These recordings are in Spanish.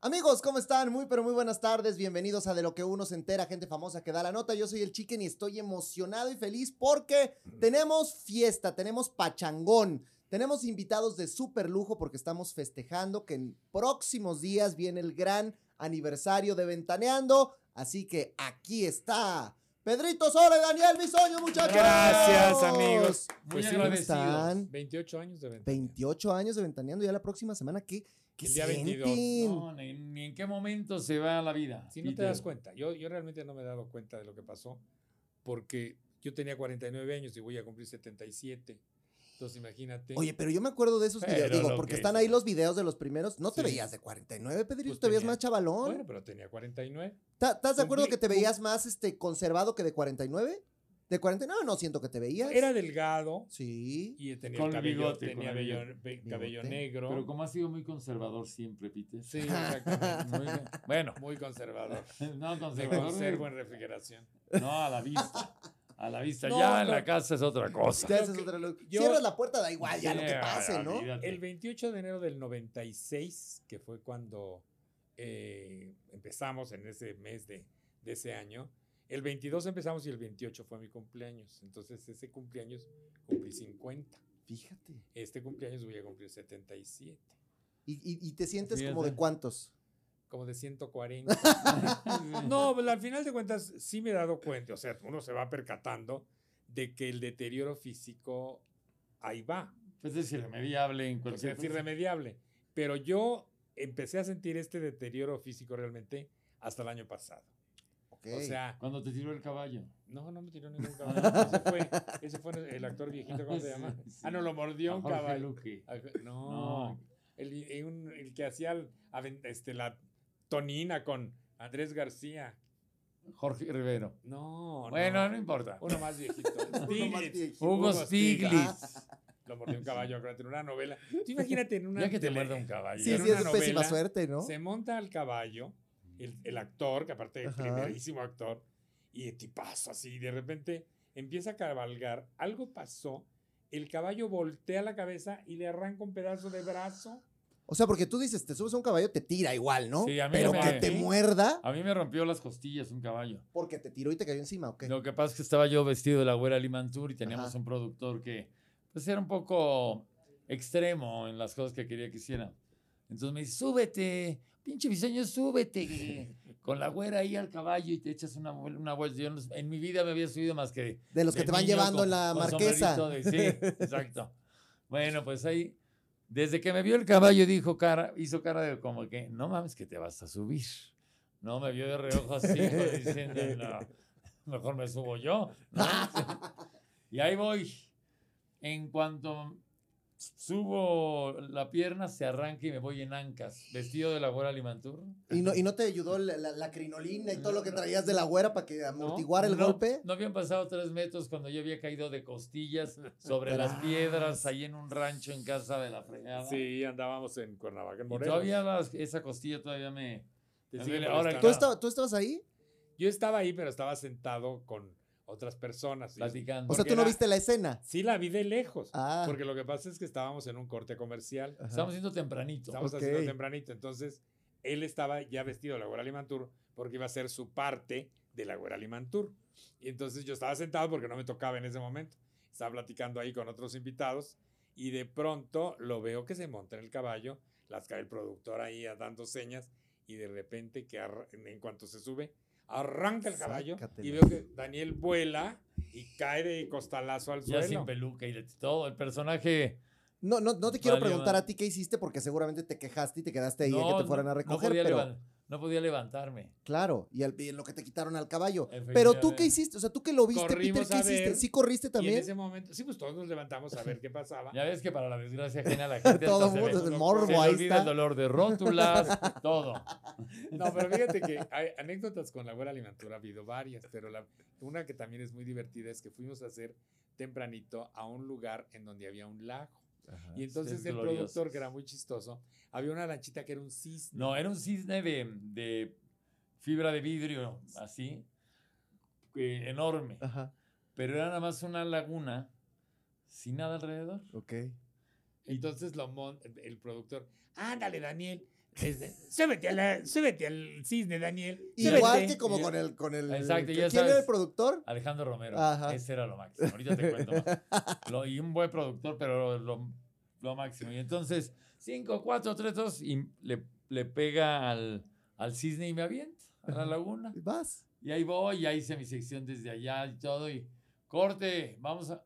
Amigos, ¿cómo están? Muy, pero muy buenas tardes. Bienvenidos a De lo que uno se entera, gente famosa que da la nota. Yo soy el Chicken y estoy emocionado y feliz porque tenemos fiesta, tenemos pachangón, tenemos invitados de súper lujo porque estamos festejando que en próximos días viene el gran aniversario de Ventaneando. Así que aquí está Pedrito Sole, Daniel Bisoño, muchachos. Gracias, amigos. Muy Pues sí, ¿cómo agradecidos. están? 28 años de venta. 28 años de Ventaneando ya la próxima semana. ¿Qué, qué El día 22. sienten? No, ni, ni en qué momento se va la vida. Si no te Peter. das cuenta, yo, yo realmente no me he dado cuenta de lo que pasó, porque yo tenía 49 años y voy a cumplir 77. Entonces imagínate. Oye, pero yo me acuerdo de esos Pero videos, digo, porque que están ahí los videos de los primeros. No te Sí. veías de 49, Pedrito, Pues te veías más chavalón. Bueno, pero tenía 49. ¿Ta- ¿Estás de acuerdo cumplí- que te veías más este, conservado que de 49? ¿De 49? No, siento que te veías. Era delgado Sí. y tenía Con el cabello, bigote, tenía con el vello- bigote. ve- cabello negro. Pero como has sido muy conservador siempre, Peter. Sí, exactamente. Muy bien. Bueno, Muy conservador. no Me conservador. conservo en refrigeración. No, a la vista. A la vista. No, ya en la casa es otra cosa. Ya es look. yo- Cierras la puerta, da igual, ya lo que pase, ¿no? olvídate. El 28 de enero del 96, que fue cuando eh, empezamos en ese mes de, de ese año, el 22 empezamos y el 28 fue mi cumpleaños. Entonces ese cumpleaños cumplí 50. Fíjate. Este cumpleaños voy a cumplir 77. ¿Y, y, y te sientes como Fíjate. de cuántos? Como de 140. no, al final de cuentas sí me he dado cuenta. O sea, uno se va percatando de que el deterioro físico ahí va. Pues es irremediable en cualquier es irremediable. Pero yo empecé a sentir este deterioro físico realmente hasta el año pasado. O sea, Cuando te tiró el caballo. no, no me tiró ningún caballo. Ese fue, ese fue el actor viejito, ¿cómo se llama? Sí, sí. Ah, no, lo mordió un A Jorge caballo. Luque. No, No. El, el un- el que hacía el- este, la tonina con Andrés García. Jorge Rivero. No, Bueno, no importa. Uno más viejito. Stiglitz. Hugo Stiglitz. Lo mordió un caballo, acuérdate, en una novela. Tú imagínate en una Ya que te muerda un caballo. Sí, en sí, una es pésima novela, suerte, ¿no? Se monta al caballo, el, el actor, que aparte es primerísimo actor, y tipazo así, de repente empieza a cabalgar. Algo pasó, el caballo voltea la cabeza y le arranca un pedazo de brazo. O sea, porque tú dices, te subes a un caballo, te tira igual, ¿no? Sí, a mí Pero me- que te muerda A mí me rompió las costillas un caballo. porque te tiró y te cayó encima, ¿ok? Lo que pasa es que estaba yo vestido de la güera Limantur y teníamos Ajá. un productor que pues era un poco extremo en las cosas que quería que hiciera. Entonces me dice, súbete, pinche diseño, súbete. Con la güera ahí al caballo y te echas una, una vuelta. Yo en mi vida me había subido más que... De los que te van llevando en la marquesa. de- sí, exacto. Bueno, pues ahí, desde que me vio el caballo, dijo cara, hizo cara de como que, no mames que te vas a subir. No, me vio de reojo así, como diciendo, no, mejor me subo yo. ¿no? Y ahí voy. En cuanto subo la pierna, se arranca y me voy en ancas, vestido de la güera Limantur. ¿Y no, ¿Y no te ayudó la, la- la crinolina y todo lo que traías de la güera para que amortiguara el No, golpe? No habían pasado tres metros cuando yo había caído de costillas sobre las piedras ahí en un rancho en casa de la fregada. Sí, andábamos en Cuernavaca, en Y Morelos. todavía las- esa costilla todavía me... Te me sigue duele. Ahora, molestando. ¿Tú, estaba- ¿Tú estabas ahí? Yo estaba ahí, pero estaba sentado con otras personas. platicando. O sea, tú no era- viste la escena. Sí, la vi de lejos. Ah. Porque lo que pasa es que estábamos en un corte comercial. Ajá. Estamos haciendo tempranito. Estamos Ok. haciendo tempranito. Entonces, él estaba ya vestido de la güera Limantur porque iba a ser su parte de la güera Limantur. Y entonces yo estaba sentado porque no me tocaba en ese momento. Estaba platicando ahí con otros invitados y de pronto lo veo que se monta en el caballo, las cae el productor ahí dando señas y de repente que en cuanto se sube, arranca el caballo Sácatela. y veo que Daniel vuela y cae de costalazo al Ya suelo. sin peluca y de todo. El personaje... No, no, no te quiero Vale, preguntar vale. a ti qué hiciste porque seguramente te quejaste y te quedaste ahí no, que te fueran no- a no recoger, podía pero no podía levantarme. claro, y, al- y en lo que te quitaron al caballo. Pero tú qué hiciste, o sea, tú que lo viste, Corrimos Peter, ¿qué hiciste? ver, ¿Sí corriste Y en también? ese momento, sí, pues todos nos levantamos a ver qué pasaba. Ya ves que para la desgracia ajena la gente Todo hasta se, mundo, ve- el se morbo, le ahí olvida está. el dolor de rótulas, todo. No, pero fíjate que hay anécdotas con la buena alimentura ha habido varias, pero la, una que también es muy divertida es que fuimos a hacer tempranito a un lugar en donde había un lago. Y entonces es el glorioso. productor, que era muy chistoso, había una lanchita que era un cisne. No, era un cisne de, de fibra de vidrio, así, eh, enorme. Ajá, Pero era nada más una laguna sin nada alrededor. ok. Entonces lo mon- el productor, ándale Daniel, Este, súbete, a la- súbete al cisne, Daniel. Igual súbete". que como Y- con el, con el. Exacto, ¿Quién ya era sabes. el productor? Alejandro Romero. Ajá. Ese era lo máximo. Ahorita te cuento más. Lo- y un buen productor, pero lo, lo máximo. Y entonces, 5, 4, 3, 2, y le, le pega al, al cisne y me avienta a la laguna. Vas. Y ahí voy, ya hice mi sección desde allá y todo. Y corte, vamos a.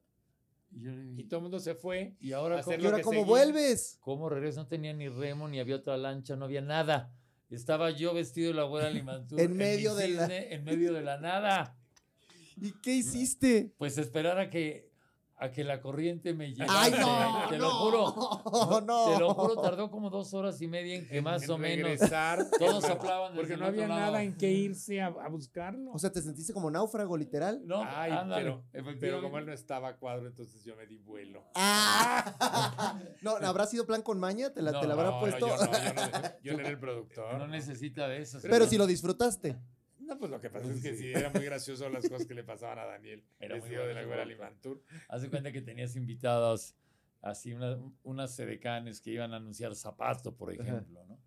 Y, yo le Y dije, todo el mundo se fue. ¿y ahora hacer ¿Y cómo, lo ahora que cómo seguía. vuelves? cómo regreso? No tenía ni remo, ni había otra lancha, no había nada. Estaba yo vestido de la abuela Limantur. En medio de la- En medio de la nada. ¿Y qué hiciste? Pues esperar a que, a que la corriente me llegase. ¡Ay, no! Te no, lo juro. No, Te lo juro, tardó como dos horas y media en que en- más en o menos regresar, todos porque- soplaban desde Porque no había lado. nada en qué irse a, a buscarlo. O sea, ¿te sentiste como náufrago, literal? No, Ay, ándale, pero, como él no estaba a cuadro, entonces yo me di vuelo. ¡Ah! No, ¿habrá sido plan con maña? ¿Te la, No, te la habrá No, no, puesto? yo no, yo no, yo no era el productor. No necesita de eso. Pero si lo disfrutaste. No, pues lo que pasa es que sí, era muy gracioso las cosas que le pasaban a Daniel. Era muy vestido de la güera. Limantur. Haz de cuenta que tenías invitados, así una- unas sedecanes que iban a anunciar zapato, por ejemplo, ¿no?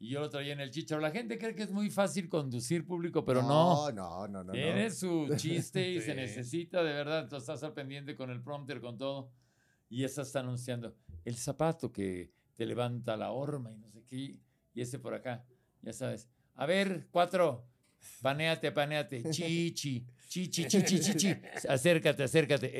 Y yo lo traía en el chicharo. La gente cree que es muy fácil conducir público, pero no. No, no, no, no. Tiene su chiste y se Sí. necesita, de verdad. Entonces estás al pendiente con el prompter, con todo. Y esa está anunciando el zapato que te levanta la horma y no sé qué. Y ese por acá, ya sabes. A ver, cuatro. Paneate, paneate. Chichi, chichi, chichi, chichi. Acércate, acércate.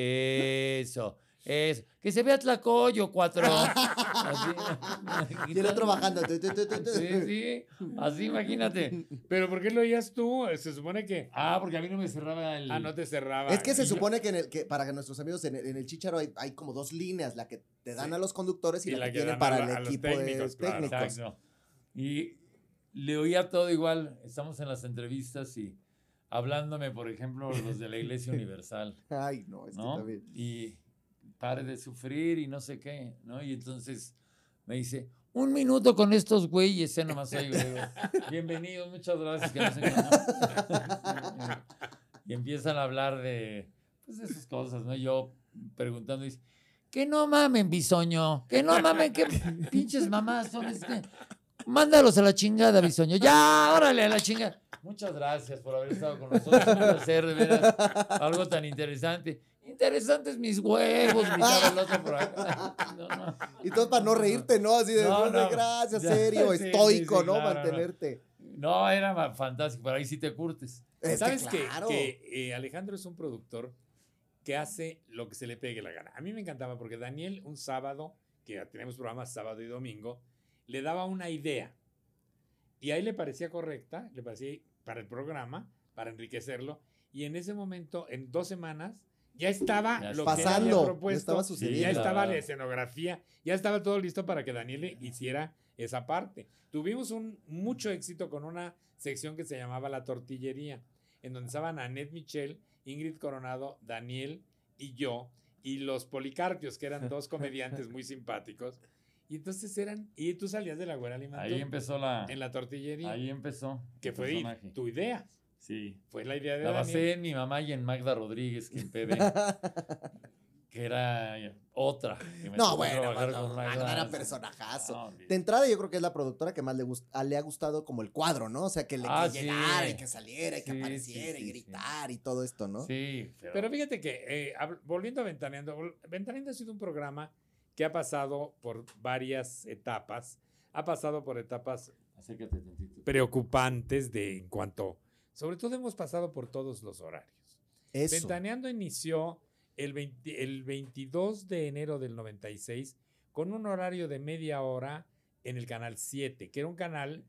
Eso, eso. Que se vea Tlacoyo, cuatro. Así. Y el otro bajando. Sí, sí. Así, imagínate. Pero ¿por qué lo oías tú? Se supone que. Ah, porque a mí no me cerraba el. Ah, no te cerraba. Es que se supone que, en el, que para nuestros amigos en el, en el Chicharo hay, hay como dos líneas, la que te dan Sí. a los conductores y, Y la, la que que tienen para a el a equipo técnicos, de claro. técnicos. Exacto. Y le oía todo igual. Estamos en las entrevistas y hablándome, por ejemplo, los de la Iglesia Universal, Ay, no, es que ¿no? también. Y pare de sufrir y no sé qué, ¿no? Y entonces me dice, un minuto con estos güeyes, ¿eh? Nomás oigo, digo, bienvenidos, muchas gracias. que no sé qué, ¿no?". y empiezan a hablar de, pues, de esas cosas, ¿no? Yo preguntando, dice, que no mamen, bisoño, que no mamen, qué pinches mamás son, este. Mándalos a la chingada, bisoño. Ya, órale, a la chingada. Muchas gracias por haber estado con nosotros. Un placer, de veras. Algo tan interesante. Interesantes mis huevos, gritaba el otro por acá. No, no. Y todo para no reírte, ¿no? Así de, No, no, no. gracias, serio, sí, estoico, sí, ¿no? claro. Mantenerte. No, era fantástico, pero ahí sí te curtes. Es ¿Sabes que que, claro. que, eh, Alejandro es un productor que hace lo que se le pegue la gana? A mí me encantaba porque Daniel un sábado, que tenemos programas sábado y domingo, le daba una idea y ahí le parecía correcta, le parecía para el programa, para enriquecerlo, y en ese momento, en dos semanas, ya estaba Ya lo está. que había Pasando, ya propuesto, estaba ya sucediendo. Sí, estaba la- la escenografía, ya estaba todo listo para que Daniel hiciera esa parte. Tuvimos un mucho éxito con una sección que se llamaba La Tortillería, en donde estaban Annette Michel, Ingrid Coronado, Daniel y yo, y los Policarpios, que eran dos comediantes muy simpáticos. Y entonces eran, y tú salías de la güera Limantur Ahí empezó la. en la tortillería, Ahí empezó. que fue personaje. tu idea, Sí. fue la idea de La Daniel. basé en mi mamá y en Magda Rodríguez, que en PB. que era otra. que me No, bueno, trabajar Magda- con Magda Magda. era personajazo. No. De entrada, yo creo que es la productora que más le, gust- a- le ha gustado como el cuadro, ¿no? O sea, que le Ah, que sí. llegara y que saliera y que Sí, sí, apareciera y sí, gritar y todo esto, ¿no? Sí, pero, Pero fíjate que, eh, volviendo a Ventaneando, Ventaneando ha sido un programa que ha pasado por varias etapas. Ha pasado por etapas acércate preocupantes de en cuanto, sobre todo hemos pasado por todos los horarios. Eso. Ventaneando inició el, 20 el 22 de enero del 96 con un horario de media hora en el canal 7, que era un canal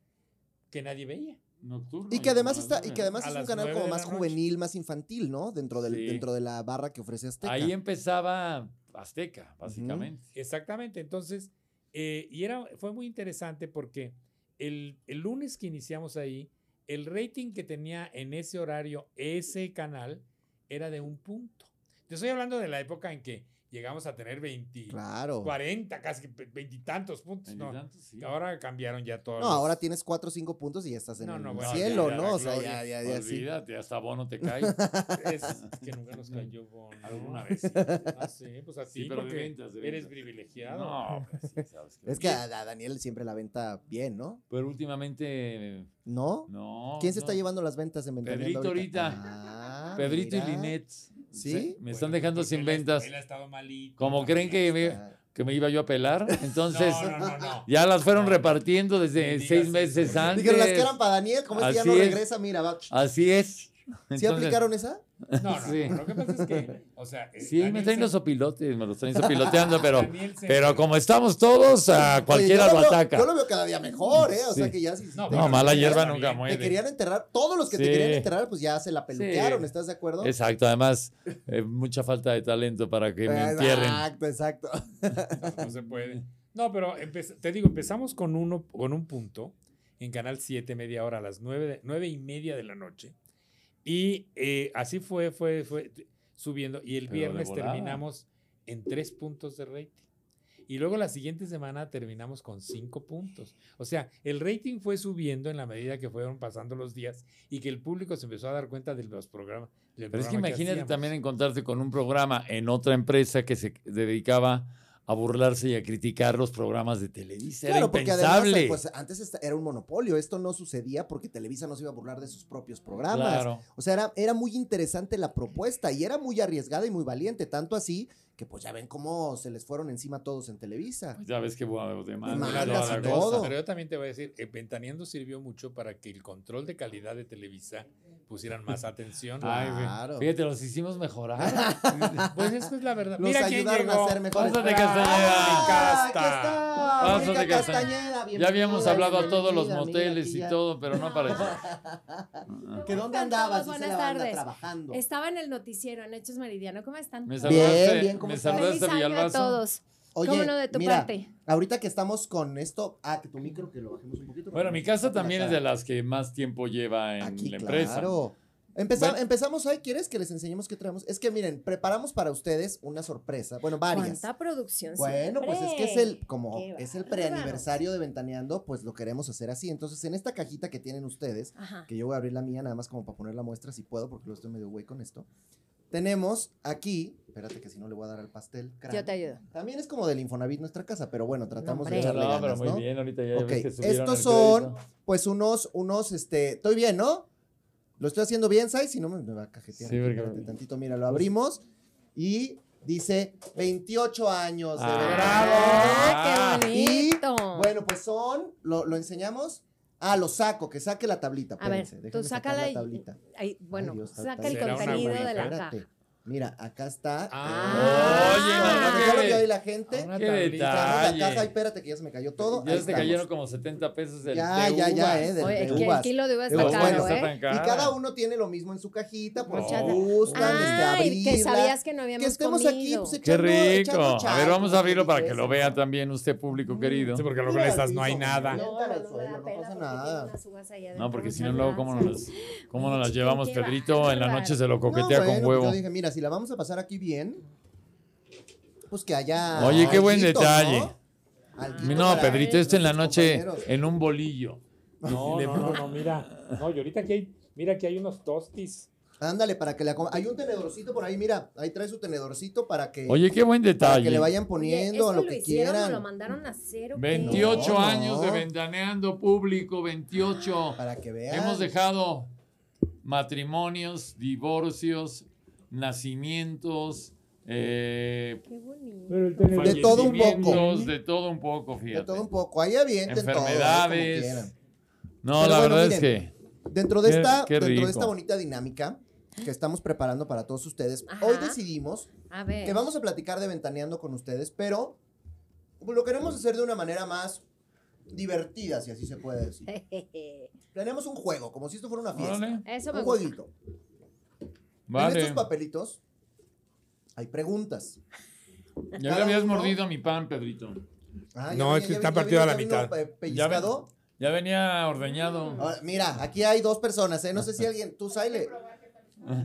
que nadie veía. Nocturno. Y que además está, y que además A es un canal como más noche. juvenil, más infantil, ¿no? Dentro, del, Sí. dentro de la barra que ofrece Azteca. Ahí empezaba Azteca, básicamente. Exactamente, entonces, eh, y era, fue muy interesante porque el, el lunes que iniciamos ahí, el rating que tenía en ese horario ese canal era de un punto. Te estoy hablando de la época en que llegamos a tener 20, Claro. 40, casi veintitantos puntos. No, Veintitantos, sí. ahora cambiaron ya todos. No, los- ahora tienes 4 o 5 puntos y ya estás en No, el no, bueno, cielo, ya, ya, ¿no? O sea, ya, ya, ya, sí. Olvídate, hasta bono te cae. Es, es que nunca nos cayó bono. Alguna vez sí. Ah, sí, pues a Sí, ti, pero de porque ventas, de eres ventas. privilegiado. No, pues sí, sabes que- Es que a, Daniel siempre la venta bien, ¿no? Pero últimamente, ¿No? no. ¿Quién se está llevando las ventas en Ventaneando Pedrito ahorita. Ah, Pedrito mira. y Linet. ¿Sí? Me están Bueno, dejando sin ventas. Él ha estado malito. Como creen que me, que me iba yo a pelar, entonces No, no, no, no. ya las fueron No. repartiendo desde seis meses antes. Dijeron las que eran para Daniel, como este ya Así no es. regresa, mira, va. Así es. ¿Sí Entonces, aplicaron esa? No, no, Sí. no, Lo que pasa es que, o sea. eh, Sí, me traen se- los sopilotes, me los traen sopiloteando, pero, pero como estamos todos, a cualquiera lo ataca. Yo lo veo cada día mejor, ¿eh? O sea que ya sí. No, No, mala hierba nunca muere. Te querían enterrar, todos los que te querían enterrar, pues ya se la peluquearon, Sí. ¿estás de acuerdo? Exacto, además, eh, mucha falta de talento para que me entierren. Exacto, exacto. No, no se puede. No, pero te digo, empezamos con uno, con un punto en Canal 7, media hora, a las nueve, de- nueve y media de la noche. Y eh, así fue, fue, fue subiendo. Y el Pero viernes terminamos en tres puntos de rating. Y luego la siguiente semana terminamos con cinco puntos. O sea, el rating fue subiendo en la medida que fueron pasando los días y que el público se empezó a dar cuenta de los programas. Pero es que imagínate también encontrarte con un programa en otra empresa que se dedicaba a burlarse y a criticar los programas de Televisa. Claro, Era porque además, impensable. pues antes era un monopolio. Esto no sucedía porque Televisa no se iba a burlar de sus propios programas. claro. O sea, era, era muy interesante la propuesta y era muy arriesgada y muy valiente. Tanto así que pues ya ven cómo se les fueron encima todos en Televisa. Pues ya ves que bueno, Demandas toda y la todo. cosa. Pero yo también te voy a decir, eh, Ventaneando sirvió mucho para que el control de calidad de Televisa pusieran más atención. Ay, güey. Claro. Fíjate, los hicimos mejorar. Pues eso es la verdad. Los Mira quién llegó. a ser mejores. Pásate, Ah, Castañeda. aquí está. Pásate, Castañeda. Castañeda, ya habíamos hablado a todos los moteles y todo, pero no ya. ¿Que dónde ¿Cómo están andabas? Buenas tardes. trabajando. Estaba en el noticiero en Hechos Meridiano. ¿Cómo están? Me Bien, bien, ¿cómo me estás? Feliz año a todos. Oye, ¿Cómo no de tu mira, parte? ahorita que estamos con esto, ah, que tu micro que lo bajemos un poquito. Bueno, mi casa también es de las que más tiempo lleva en Aquí, la empresa. claro. Empeza- Bueno. Empezamos hoy, ¿quieres que les enseñemos qué traemos? Es que miren, preparamos para ustedes una sorpresa, bueno, varias. ¿Cuánta producción Bueno, pues es que es el, como es el preaniversario de Ventaneando, pues lo queremos hacer así. Entonces, en esta cajita que tienen ustedes, Ajá. que yo voy a abrir la mía nada más como para poner la muestra si puedo, porque lo estoy medio güey con esto. Tenemos aquí, espérate que si no le voy a dar al pastel. crack. Yo te ayudo. También es como del Infonavit nuestra casa, pero bueno, tratamos de echarle No, ganas, pero muy ¿no? bien, ahorita ya Ok, ves que subieron estos son, crédito. pues unos, unos, este, estoy bien, ¿no? Lo estoy haciendo bien, Sai, si no me, me va a cajetear. Sí, porque- espérate tantito, mira, lo abrimos y dice 28 años de Ah, ¡Ah, qué Y, bonito! Bueno, pues son, ¿lo, lo enseñamos? Ah, lo saco, que saque la tablita. A ver, tú sácala la y- tablita. Ay, bueno, Dios, está- saca el será contenido de la caja. Mira, acá está. Ah. Oye, no, Ah, no, ya lo qué- vio ahí la gente. Una Qué tablita. La detalle. caja, espérate que ya se me cayó todo. Ya se te cayeron como 70 pesos del Ya, de ya, ya, eh, de- Oye, de que el kilo de uvas está caro, bueno, está ¿eh? Y cada uno tiene lo mismo en su cajita, por si gustan, este, Ay, abrirla. que sabías que no habíamos que estemos comido. aquí, pues, Qué rico. A ver, vamos a abrirlo para que lo vea ¿no? también usted, público querido. Sí, porque luego en estas no hay nada. No, no, no, no pasa porque nada. No, porque si no, luego, ¿cómo nos, las- cómo nos Ay, las chiqui, llevamos? qué Pedrito en la noche se lo No, coquetea con pues huevo. Yo dije, mira, si la vamos a pasar aquí bien, pues que haya. Oye, qué buen detalle. ¿no? Para Pedrito, esto en la noche compañeros. en un bolillo. No, no, no, no, mira. No, y ahorita aquí hay, mira aquí hay unos tostis. Ándale, para que le Hay un tenedorcito por ahí, mira. Ahí trae su tenedorcito para que, Oye, qué buen para detalle. que le vayan Oye, poniendo ¿esto lo lo que hicieron quieran. lo mandaron a hacer o qué? 28 No, años de ventaneando público, 28. Para que vean. Hemos dejado matrimonios, divorcios, nacimientos, eh, Qué De todo un poco. De todo un poco, De fíjate. todo un poco. Ahí avienten todo. ¿eh? Enfermedades. quieran. No, Pero la bueno, verdad es miren. que Dentro de, esta, qué dentro de esta bonita dinámica que estamos preparando para todos ustedes, Ajá. hoy decidimos A ver. que vamos a platicar de Ventaneando con ustedes, pero lo queremos hacer de una manera más divertida, si así se puede decir. Tenemos un juego, como si esto fuera una fiesta. Órale, Eso me Un gusta. Jueguito. En vale. estos papelitos hay preguntas. Ya cada le habías uno- mordido mi pan, Pedrito. Ah, ya No, venía- es que ya está venía- partido a la ya vino, mitad. eh, pellizcado. Ya venía ordeñado. Ahora, mira, aquí hay dos personas, ¿eh? No sé si alguien, tú, Saile.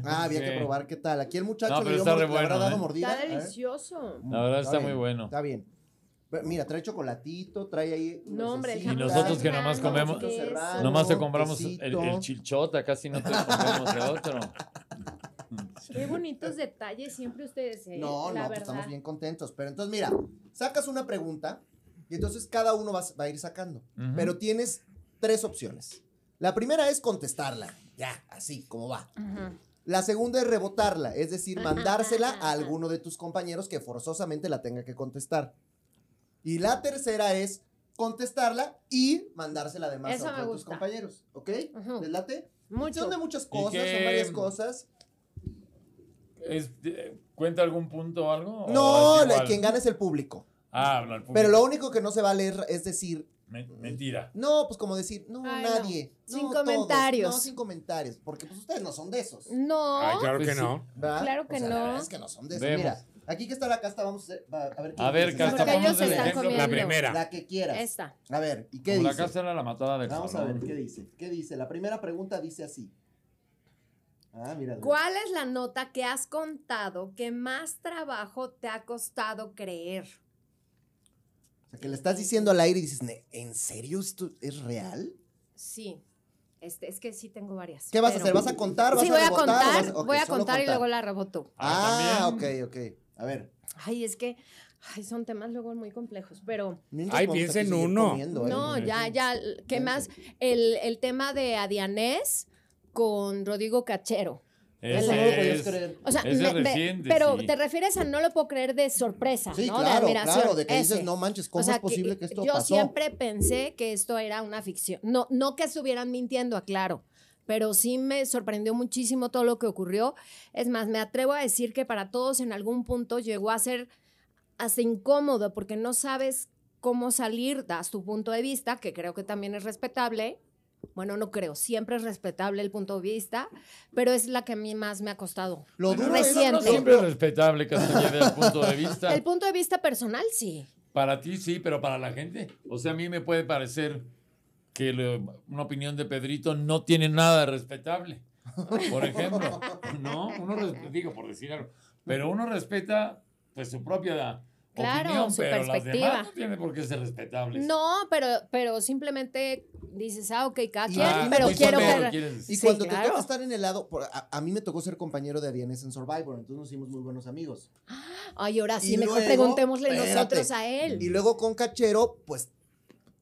Ah, había que Sí. probar qué tal. Aquí el muchacho No, le, dio está re ¿le habrá bueno, dado ¿eh? mordida. Está A ver. delicioso. La verdad está bien, muy bueno. Está bien. Pero Mira, trae chocolatito, trae ahí. No, hombre, Y nosotros que nomás comemos- queso. Nomás te compramos el, quesito. el chilchota, casi no te compramos el otro. Qué bonitos detalles siempre ustedes, ¿eh? No, La no, pues estamos bien contentos. Pero entonces, mira, sacas una pregunta y entonces cada uno va, va a ir sacando. Ujú. Pero tienes tres opciones. La primera es contestarla, ya, así como va. Ajá. La segunda es rebotarla, es decir, mandársela a alguno de tus compañeros que forzosamente la tenga que contestar. Y la tercera es contestarla y mandársela además Eso a de tus compañeros, ¿ok? ¿Les late? Mucho. Son de muchas cosas, son varias cosas. Es- eh, ¿Cuenta algún punto o algo? ¿O No, la- quien gana es el público. Ah, no, el público. Pero lo único que no se va a leer es decir, Men- Mentira. no, pues como decir, no, Ay, no. nadie. Sin no, todos, comentarios. no, sin comentarios, porque pues ustedes no son de esos. No. Ay, claro Pues que sí. no. ¿verdad? Claro que O sea, no. La verdad es que no son de esos. Vemos. Mira, aquí que está la casta, vamos a, hacer- va- a ver A ver. Casta, vamos el ejemplo. comiendo. La primera. La que quieras. Esta. A ver, ¿y qué Como la dice? casa era la matada de Vamos a ver qué dice. ¿Qué dice? La primera pregunta dice así. Ah, mira. ¿Cuál es la nota que has contado que más trabajo te ha costado creer? O sea, que le estás diciendo al aire y dices, "Ne- ¿en serio esto es real? Sí. Este, es que sí tengo varias. ¿Qué vas a hacer? ¿Vas a contar? ¿Vas Sí, a voy a rebotar contar, vas ok, voy a contar y luego la reboto. Ah, ok, también. ok. A ver. Ay, es que ay, son temas luego muy complejos, pero Ay, vamos piensa aquí en seguir uno. comiendo, ¿eh? no, ya, ya, ¿qué más? El, el tema de Adianés con Rodrigo Cachero. Ese no lo podías creer. O sea, Ese me- es me- reciente, pero sí. te refieres a no lo puedo creer de sorpresa, Sí, ¿no? claro, de admiración. claro, de que dices, ese. no manches, ¿cómo O sea, es posible que, esto yo pasó? siempre pensé que esto era una ficción. No, no que estuvieran mintiendo, aclaro. Pero sí me sorprendió muchísimo todo lo que ocurrió. Es más, me atrevo a decir que para todos en algún punto llegó a ser hasta incómodo porque no sabes cómo salir, das tu punto de vista, que creo que también es respetable. Bueno, no creo, siempre es respetable el punto de vista, pero es la que a mí más me ha costado. Lo duro Reciente. no siempre es respetable que se lleve el punto de vista. El punto de vista personal, sí. Para ti sí, pero para la gente. O sea, a mí me puede parecer que lo- una opinión de Pedrito no tiene nada de respetable. Por ejemplo, no, uno digo por decir algo, pero uno respeta pues su propia Claro, opinión, su pero las perspectiva. demás no tiene por qué ser respetables. No, pero, pero simplemente dices, ah, ok, cada quien, ah, pero quiero ver. Y Sí, cuando te claro. toca estar en el lado, por- a, a mí me tocó ser compañero de Adianes en Survivor, entonces nos hicimos muy buenos amigos. Ay, ahora sí, Y mejor luego, preguntémosle espérate. nosotros a él. Y luego con Cachero, pues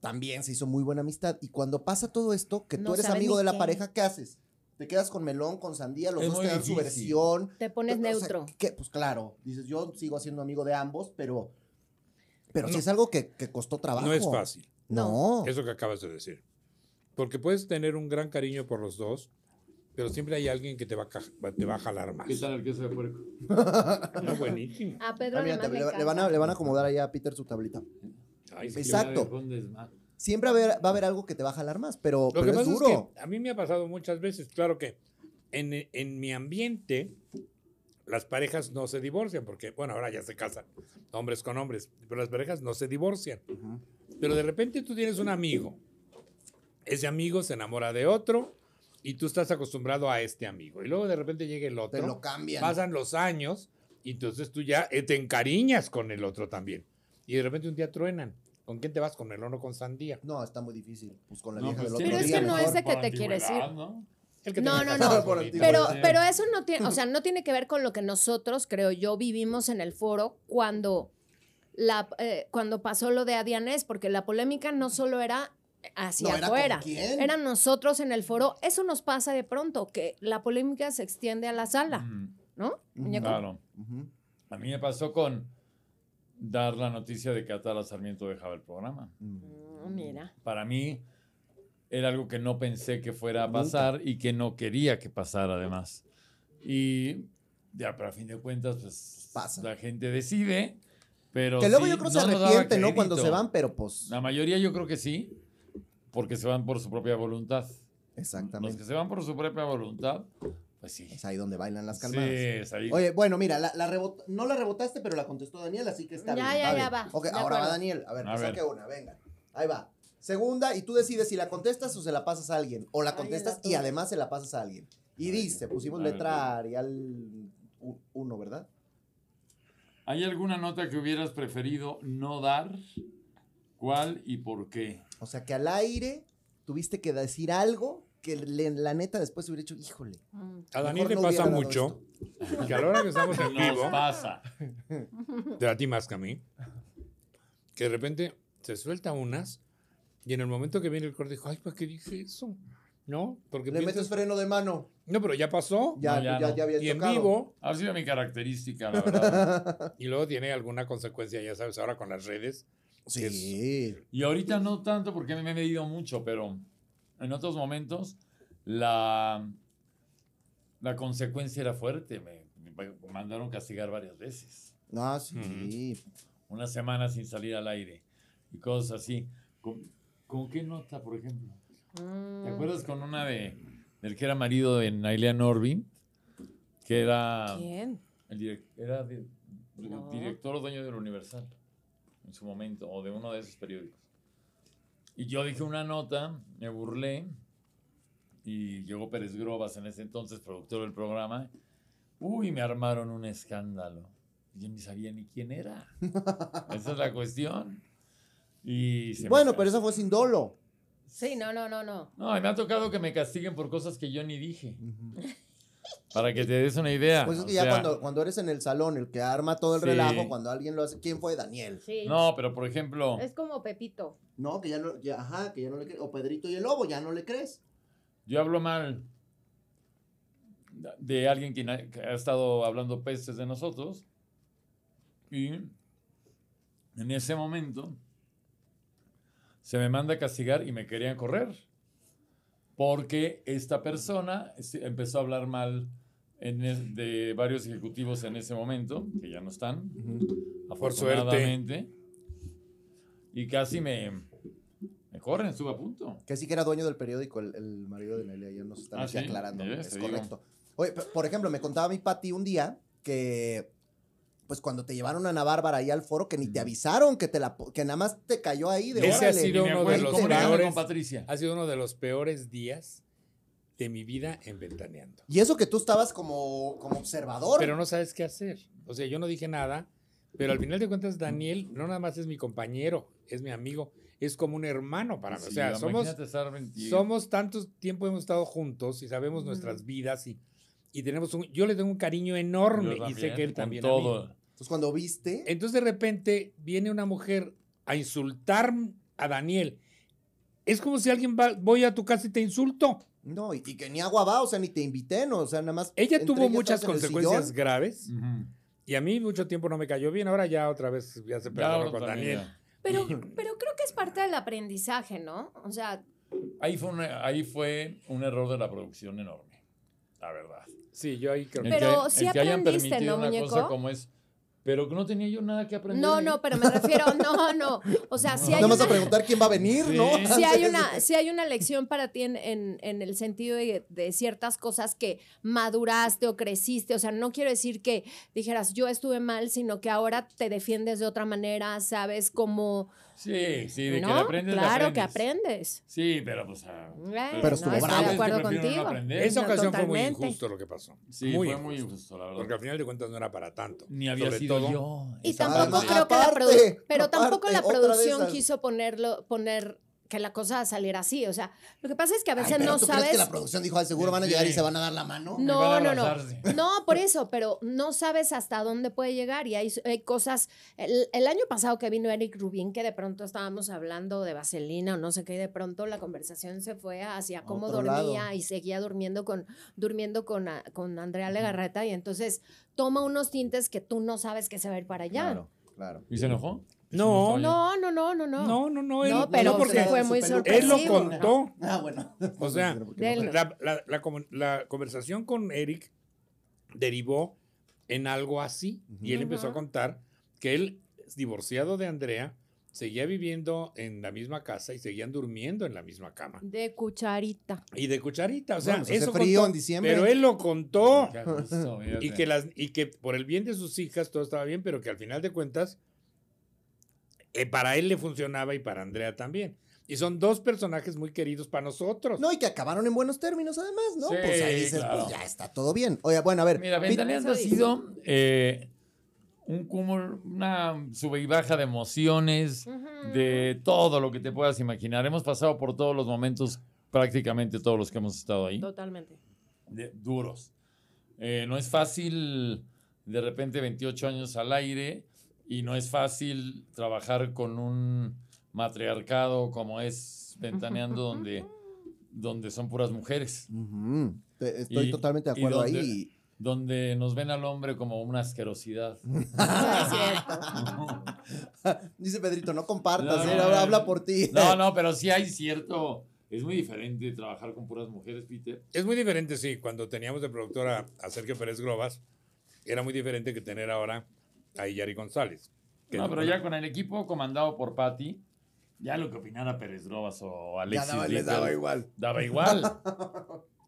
también se hizo muy buena amistad. Y cuando pasa todo esto, que tú eres amigo de la qué. pareja, ¿qué haces? Te quedas con melón, con sandía, los Es dos te dan su versión. Te pones O sea, neutro. ¿qué? Pues claro, dices, yo sigo siendo amigo de ambos, pero, pero No. es algo que, que costó trabajo. No es fácil. No. Eso que acabas de decir. Porque puedes tener un gran cariño por los dos, pero siempre hay alguien que te va a, ca- te va a jalar más. ¿Qué tal el queso de puerco? No, buenísimo. A Pedro Ah, mira, además te- le van a, le van a acomodar allá a Peter su tablita. Ay. Exacto. Siempre va a, haber, va a haber algo que te va a jalar más, pero, Lo pero que es pasa duro. es que a mí me ha pasado muchas veces, claro que en, en mi ambiente las parejas no se divorcian, porque bueno, ahora ya se casan hombres con hombres, pero las parejas no se divorcian. Pero de repente tú tienes un amigo, ese amigo se enamora de otro y tú estás acostumbrado a este amigo. Y luego de repente llega el Te otro, lo cambian. pasan los años y entonces tú ya eh, te encariñas con el otro también. Y de repente un día truenan. ¿Con quién te vas? ¿Con melón o con sandía? No, está muy difícil. Pues con la No, vieja pues del sí, otro Pero es que no es de que te quieres ir. ¿no? El que No, no, no. Pero, pero eso no tiene, o sea, no tiene que ver con lo que nosotros, creo yo, vivimos en el foro cuando, la, eh, cuando pasó lo de Adianés, porque la polémica no solo era hacia No, era afuera, con quién. eran nosotros en el foro. Eso nos pasa de pronto, que la polémica se extiende a la sala, Mm, ¿no? muñeco? Claro. A mí me pasó con dar la noticia de que Atala Sarmiento dejaba el programa. Mm. Mira. Para mí era algo que no pensé que fuera a pasar y que no quería que pasara además. Y ya, pero a fin de cuentas, pues Pasa. la gente decide, pero Que luego sí, yo creo que no se arrepienten, ¿no? Cuando se van, pero pues. La mayoría yo creo que sí, porque se van por su propia voluntad. Los Exactamente. que se van por su propia voluntad, pues sí. Es ahí donde bailan las Sí, calmadas. es ahí. Oye, bueno, mira, la, la rebot- no la rebotaste, pero la contestó Daniel, así que está Ya, bien. ya, ya va, Ok, ahora va. Daniel. A ver, A ver. saque una, venga. Ahí va. Segunda, y tú decides si la contestas o se la pasas a alguien. O la Ay, contestas y además se la pasas a alguien. Y dice, pusimos A ver, letra Arial 1, ¿verdad? ¿Hay alguna nota que hubieras preferido no dar? ¿Cuál y por qué? O sea, que al aire tuviste que decir algo que le- la neta después hubiera dicho, híjole. Mm. A Daniel le no pasa mucho que a la hora que estamos en vivo, Nos pasa. de a ti más que a mí, que de repente se suelta unas y en el momento que viene el corte dijo, ay, ¿para qué dije eso? ¿No? Porque Le piensas- metes freno de mano. No, pero ya pasó. Ya, No, ya ya, no. ya había Y en chocado. vivo, Ha sido mi característica, la verdad. y luego tiene alguna consecuencia, ya sabes, ahora con las redes. Sí. Y ahorita no tanto porque me he medido mucho, pero en otros momentos la, la consecuencia era fuerte. Me, me mandaron castigar varias veces. No, sí. Una semana sin salir al aire y cosas así. ¿Con, con qué nota, por ejemplo? ¿Te Mm. acuerdas con una de del que era marido de Nailea Norvin? Que era ¿Quién? el era de- el No. director o dueño del Universal en su momento, o de uno de esos periódicos. Y yo dije una nota, me burlé, y llegó Pérez Grobas en ese entonces, productor del programa. Uy, me armaron un escándalo. Yo ni sabía ni quién era. Esa es la cuestión. Y se me Bueno, pero eso fue sin dolo. Sí, no, no, no, no. No, y me ha tocado que me castiguen por cosas que yo ni dije. Para que te des una idea. Pues es que o ya sea, cuando, cuando eres en el salón, el que arma todo el Sí. relajo, cuando alguien lo hace, ¿quién fue? Daniel. Sí. No, pero por ejemplo, Es como Pepito. No, que ya no, ya, ajá, que ya no le crees. O Pedrito y el Lobo, ya no le crees. yo hablo mal de alguien que ha estado hablando pestes de nosotros. Y en ese momento se me manda a castigar y me querían correr. Porque esta persona empezó a hablar mal en el- de varios ejecutivos en ese momento, que ya no están, Por suerte. afortunadamente. Y casi me, me corren, estuve a punto. Que sí que era dueño del periódico, el, el marido de Nelia, ya nos están Ah, aquí ¿sí? aclarando. Ya, es digo. correcto. Oye, por ejemplo, me contaba mi Pati un día que, pues cuando te llevaron a Ana Bárbara ahí al foro, que ni te avisaron, que te la que nada más te cayó ahí de Ese ha sido uno de los peores. con Patricia. Ha sido uno de los peores días de mi vida en Ventaneando. Y eso que tú estabas como, como observador. Pero no sabes qué hacer. O sea, yo no dije nada, pero al final de cuentas Daniel no nada más es mi compañero, es mi amigo, es como un hermano para mí. o sea, somos, imagínate estar 20 somos tanto tiempo hemos estado juntos y sabemos nuestras vidas y, y tenemos un, yo le tengo un cariño enorme Yo y sé que él también a mí. Entonces cuando viste, Entonces de repente viene una mujer a insultar a Daniel. Es como si alguien va, voy a tu casa y te insulto. no, y, y que ni agua va, o sea, ni te invité, no, o sea, nada más. Ella tuvo ellas muchas el consecuencias graves y a mí mucho tiempo no me cayó bien. Ahora ya otra vez ya se perdonó con Daniel. Pero, pero creo que es parte del aprendizaje, ¿no? O sea, Ahí fue, una- ahí fue un error de la producción enorme, la verdad. Sí, yo ahí creo El que... Pero que, sí el que hayan aprendiste, permitido ¿no, una muñeco? cosa como es, pero que no tenía yo nada que aprender. no, no, pero me refiero, no, no. O sea, sí hay Nada más una, a preguntar quién va a venir, Sí. ¿no? sí hay una, sí hay una lección para ti en, en- en el sentido de, de ciertas cosas que maduraste o creciste. O sea, no quiero decir que dijeras yo estuve mal, sino que ahora te defiendes de otra manera, sabes cómo. Sí, sí, de ¿No? que le aprendes, claro que aprendes. Sí, pero pues... ah, Bueno, Pero estuvo estoy bravo. de acuerdo no contigo. aprender. Esa No, ocasión fue muy injusto lo que pasó. Sí, muy fue injusto. muy injusto, la verdad. Porque al final de cuentas no era para tanto. Ni había Sobre sido todo- yo. Y tampoco parte. creo que la aparte, pero tampoco la producción quiso ponerlo, poner que la cosa saliera así. O sea, lo que pasa es que a Ay, veces pero no ¿tú crees sabes. que la producción dijo, "Ay, seguro van a llegar y se van a dar la mano? No, no, no. No, por eso, pero no sabes hasta dónde puede llegar y hay, hay cosas. El, el año pasado que vino Eric Rubin, que de pronto estábamos hablando de vaselina o no sé qué, y de pronto la conversación se fue hacia cómo Otro dormía lado. y seguía durmiendo con, durmiendo con, a- con Andrea Legarreta y entonces toma unos tintes que tú no sabes que se va a ir para allá. Claro, claro. ¿Y se enojó? No, No, no, no, no, no. No, no, no. Él, No, pero no, porque fue muy él lo sorpresivo. contó. Ah, bueno. O sea, La, la- la la conversación con Eric derivó en algo así y él empezó a contar que él, divorciado de Andrea, seguía viviendo en la misma casa y seguían durmiendo en la misma cama. De cucharita. Y de cucharita, o sea, Bueno, pues eso frío contó, en diciembre. Pero él lo contó. Y que, las, y que por el bien de sus hijas todo estaba bien, pero que al final de cuentas, eh, para él le funcionaba y para Andrea también. Y son dos personajes muy queridos para nosotros. No, y que acabaron en buenos términos, además, ¿no? Sí, pues ahí dices, claro. pues ya está todo bien. Oye, bueno, a ver. Mira, Pit- Ventaneando ha sido eh, un cúmulo, una sube y baja de emociones, de todo lo que te puedas imaginar. Hemos pasado por todos los momentos, prácticamente todos los que hemos estado ahí, Totalmente. de- duros. Eh, no es fácil, de repente, 28 años al aire y no es fácil trabajar con un matriarcado como es Ventaneando, donde, donde son puras mujeres. Ujú, te- Estoy Y- totalmente de y acuerdo donde- ahí. donde nos ven al hombre como una asquerosidad. No es cierto. Dice Pedrito, no compartas, No, eh, no, habla, no. habla por ti. No, no, pero sí hay cierto. Es muy diferente trabajar con puras mujeres, Peter. Es muy diferente, sí. Cuando teníamos de productora a Sergio Pérez Globas, era muy diferente que tener ahora a Yari González. que No, pero ya con el equipo comandado por Patti, ya lo que opinara Pérez Robas o Ya Alexis daba- les daba igual. daba igual.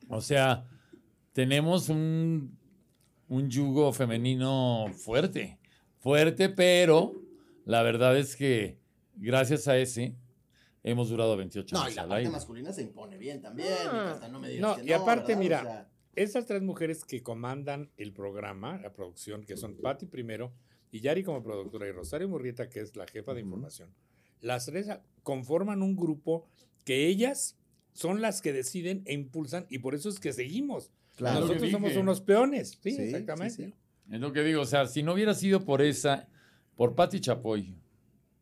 O sea, tenemos un, un yugo femenino fuerte. Fuerte, pero la verdad es que gracias a ese hemos durado 28 No, y años la parte aire. masculina se impone bien también. Ah. y no me digas No, que y aparte, ¿verdad? mira, O sea, Esas tres mujeres que comandan el programa, la producción, que son Patti primero, y Yari como productora, y Rosario Murrieta, que es la jefa de información, las tres a- conforman un grupo que ellas son las que deciden e impulsan, y por eso es que seguimos. claro. lo que Nosotros somos unos peones. Sí, Sí, sí, exactamente. sí. Es lo que digo, o sea, si no hubiera sido por esa, por Patti Chapoy,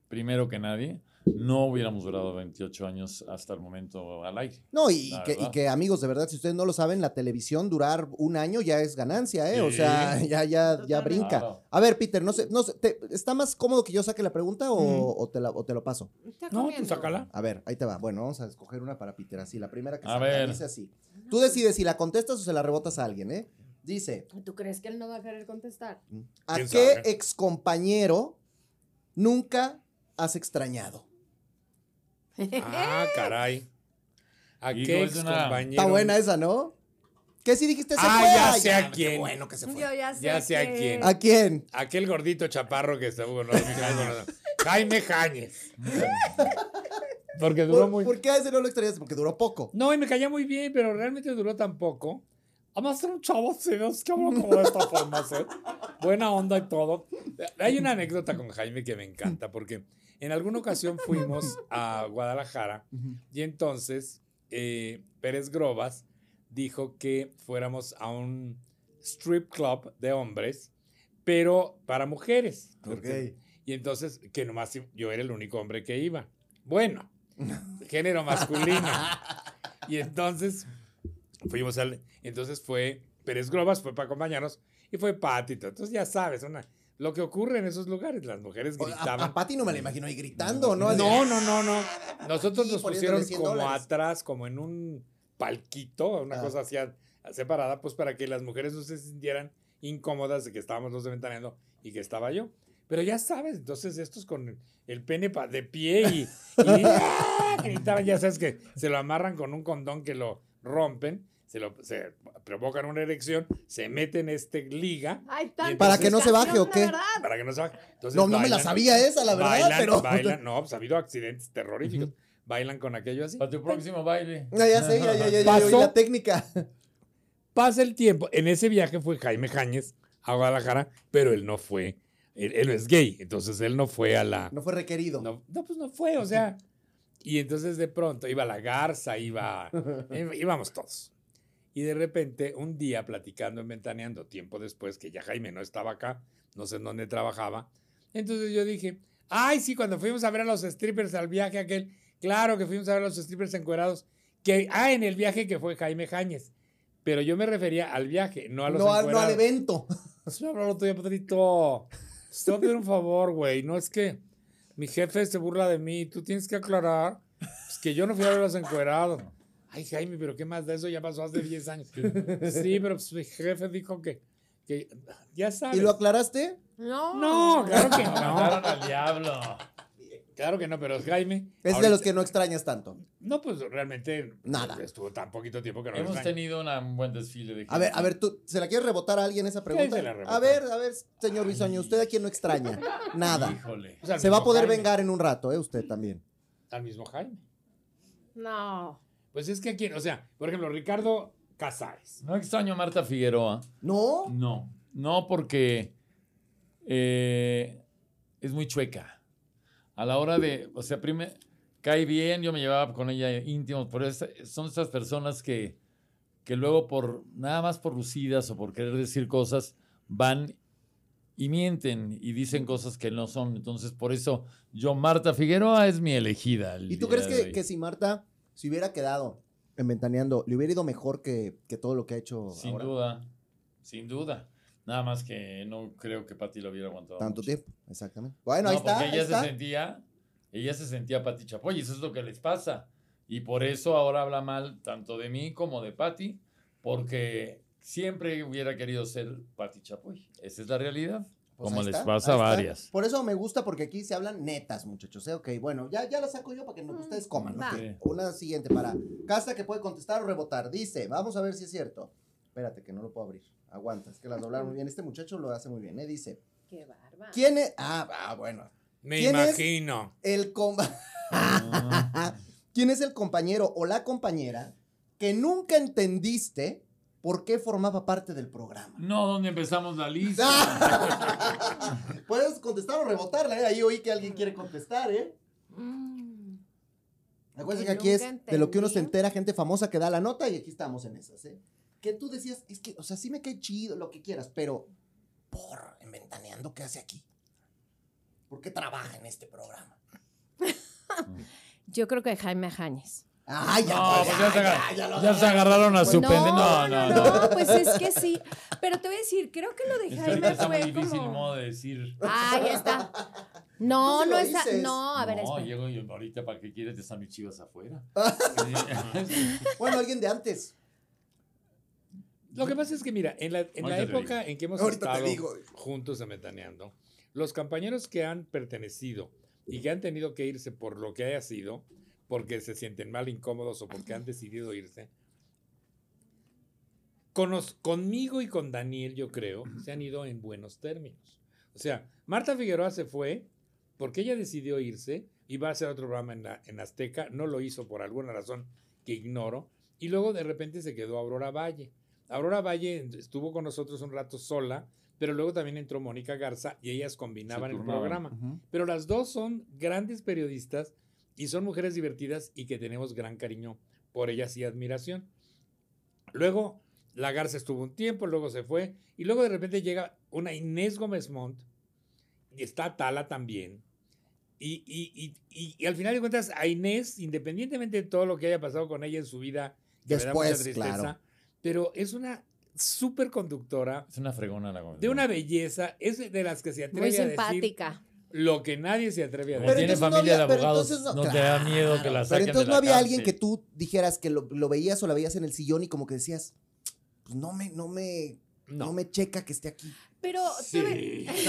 primero que nadie, no hubiéramos durado 28 años hasta el momento al aire. No, y que, y que, amigos, de verdad, si ustedes no lo saben, la televisión durar un año ya es ganancia, ¿eh? O sea, ya, ya, ya brinca. Claro. A ver, Peter, no sé, no sé, ¿te- ¿está más cómodo que yo saque la pregunta o, o te, la, o te lo paso? No, tú comiendo. sácala. A ver, ahí te va. Bueno, vamos a escoger una para Peter, así. La primera que A ver. dice así. Tú decides si la contestas o se la rebotas a alguien, ¿eh? Dice, ¿Tú crees que él no va a querer contestar? ¿a ¿Quién qué excompañero nunca has extrañado? Ah, caray. ¿A qué es una- excompañero? Está buena esa, ¿no? ¿Qué si dijiste se Ah, fue? ya Ay, sé a qué quién. bueno que se fue. Yo ya sé. Ya sé a que- quién. ¿A quién? Aquel gordito chaparro que estuvo, no, Jaime, Jaime Jañez. Porque duró ¿Por, muy... por qué a ese no lo extrañaste? Porque duró poco. No, y me caía muy bien, pero realmente duró tan poco. Además era un chavo que hablo como de esta forma, ¿sí? Buena onda y todo. Hay una anécdota con Jaime que me encanta, porque en alguna ocasión fuimos a Guadalajara y entonces eh, Pérez Grobas dijo que fuéramos a un strip club de hombres, pero para mujeres. Y entonces, que nomás yo era el único hombre que iba. Bueno, género masculino. Y entonces fuimos al. Entonces fue Pérez Globas, fue para acompañarnos, y fue Pati. y todo. Entonces ya sabes, una, lo que ocurre en esos lugares, las mujeres A, gritaban. a Pati no me la imagino ahí gritando, ¿no? No, no, no, no. Nosotros Y nos pusieron 100 como dólares. atrás, como en un palquito, una Ah. cosa así a- separada, pues para que las mujeres no se sintieran incómodas de que estábamos los de ventaneando y que estaba yo. Pero ya sabes, entonces estos con el pene de pie y, y ¡ah! gritaban, ya sabes que se lo amarran con un condón que lo rompen, se lo se provocan una erección, se meten este liga Ay, ¿Para que no se baje o qué? para que no se baje. Entonces No, no me la sabía esa, la verdad, bailan, pero. bailan, no, pues ha habido accidentes terroríficos. Bailan con aquello así. Para tu próximo baile. Ah, ya sé, ya, ya, ya, ya, Pasó. la técnica. Pasa el tiempo. En ese viaje fue Jaime Jañez a Guadalajara, pero él no fue. Él, él es gay, entonces él no fue a la. No fue requerido. No, no, pues no fue, o sea. Y entonces de pronto iba la garza, iba. íbamos todos. Y de repente, un día platicando en Ventaneando, tiempo después que ya Jaime no estaba acá, no sé en dónde trabajaba. Entonces yo dije, ay, sí, cuando fuimos a ver a los strippers al viaje aquel, claro que fuimos a ver a los strippers encuerados, que, ah, en el viaje que fue Jaime Jañez. Pero yo me refería al viaje, no a los no, al, no al encuerados. evento. Pedrito. Te voy a pedir un favor, güey. No es que mi jefe se burla de mí. Tú tienes que aclarar pues, que yo no fui a ver a los encuerados. Ay, Jaime, pero ¿qué más de eso? Ya pasó hace 10 años. Sí, pero pues, mi jefe dijo que, que ya sabes. ¿Y lo aclaraste? No. No, claro que no. Mandaron al diablo. Claro que no, pero Jaime. Es de los que no extrañas tanto. No, pues realmente. Nada. Estuvo tan poquito tiempo que no lo Hemos extraño. tenido una- un buen desfile de A ver, gente. a ver, ¿tú, ¿se la quieres rebotar a alguien esa pregunta? se la a ver, a ver, señor Bisoño, ¿usted a quién no extraña? Nada. Híjole. O sea, al Se va a poder Jaime. vengar en un rato, ¿eh? Usted también. Al mismo Jaime. No. Pues es que aquí, o sea, por ejemplo, Ricardo Casares. No extraño a Marta Figueroa. ¿No? No, no porque eh, es muy chueca. A la hora de, o sea, primero, cae bien, yo me llevaba con ella íntimo, pero es- son estas personas que, que luego por, nada más por lucidas o por querer decir cosas, van y mienten y dicen cosas que no son. Entonces, por eso yo, Marta Figueroa es mi elegida. el ¿Y tú crees que si Marta se hubiera quedado en Ventaneando, le hubiera ido mejor que, que todo lo que ha hecho Sin ahora? duda, sin duda. Nada más que no creo que Pati lo hubiera aguantado. Tanto mucho. tiempo, exactamente. Bueno, No, ahí está. porque ahí ella está. se sentía, ella se sentía Pati Chapoy, y eso es lo que les pasa. Y por eso ahora habla mal tanto de mí como de Pati, porque siempre hubiera querido ser Pati Chapoy. Esa es la realidad. Pues como les está, pasa a está. varias. Por eso me gusta porque aquí se hablan netas, muchachos. ¿eh? Ok, bueno, ya, ya la saco yo para que no- Mm, ustedes coman. ¿no? Una siguiente para Casta que puede contestar o rebotar. Dice, vamos a ver si es cierto. Espérate, que no lo puedo abrir. Aguanta, es que las doblaron muy bien. Este muchacho lo hace muy bien, ¿eh? Dice, Qué barba. ¿quién es? Ah, ah, bueno. Me ¿Quién es? imagino. El com- Ah, ¿Quién es el compañero o la compañera que nunca entendiste por qué formaba parte del programa? no, ¿dónde empezamos la lista? Puedes contestar o rebotarla, ¿eh? Ahí oí que alguien quiere contestar, ¿eh? Mm. Acuérdense Que que aquí es de lo que uno se entera, gente famosa que da la nota y aquí estamos en esas, ¿eh? Que tú decías, es que, o sea, sí me cae chido, lo que quieras, pero por inventaneando, ¿qué hace aquí? ¿Por qué trabaja en este programa? Yo creo que Jaime Jañez. Ay, ya, No, pues, pues ya, se, ya, agar- ya ya se agarraron a su no, pendejo. no, No, no, no, no. pues es que sí. Pero te voy a decir, creo que lo de que Jaime está muy fue difícil el como... modo de decir. Ah, ya está. No, no está. No, a ver, no, llego y ahorita para qué quieres de están mis chivas afuera. Bueno, alguien de antes. Lo que pasa es que, mira, en la, en época en que hemos Ahorita te estado digo. juntos en Metaneando, los compañeros que han pertenecido y que han tenido que irse por lo que haya sido, porque se sienten mal, incómodos o porque han decidido irse, conos- conmigo y con Daniel, yo creo, se han ido en buenos términos. O sea, Marta Figueroa se fue porque ella decidió irse, iba a hacer otro programa en, la- en Azteca, no lo hizo por alguna razón que ignoro, y luego de repente se quedó Aurora Valle. Aurora Valle estuvo con nosotros un rato sola, pero luego también entró Mónica Garza y ellas combinaban el programa. Pero las dos son grandes periodistas y son mujeres divertidas y que tenemos gran cariño por ellas y admiración. Luego, la Garza estuvo un tiempo, luego se fue, y luego de repente llega una Inés Gómez Montt, y está Tala también. Y, y- y- y- y al final de cuentas, a Inés, independientemente de todo lo que haya pasado con ella en su vida, que me da mucha Después, tristeza, claro. pero es una súper conductora, Es una fregona la Gómez. de una belleza, es de las que se atreve Muy a decir simpática. Lo que nadie se atreve a Pero decir. tiene entonces no familia había- de pero abogados, no, no- te da miedo que Claro, la Pero saquen entonces de no la había cárcel. alguien que tú dijeras que lo, lo veías o la veías en el sillón y como que decías, pues no me, no me, no, No. me checa que esté aquí. Pero te voy- Sí.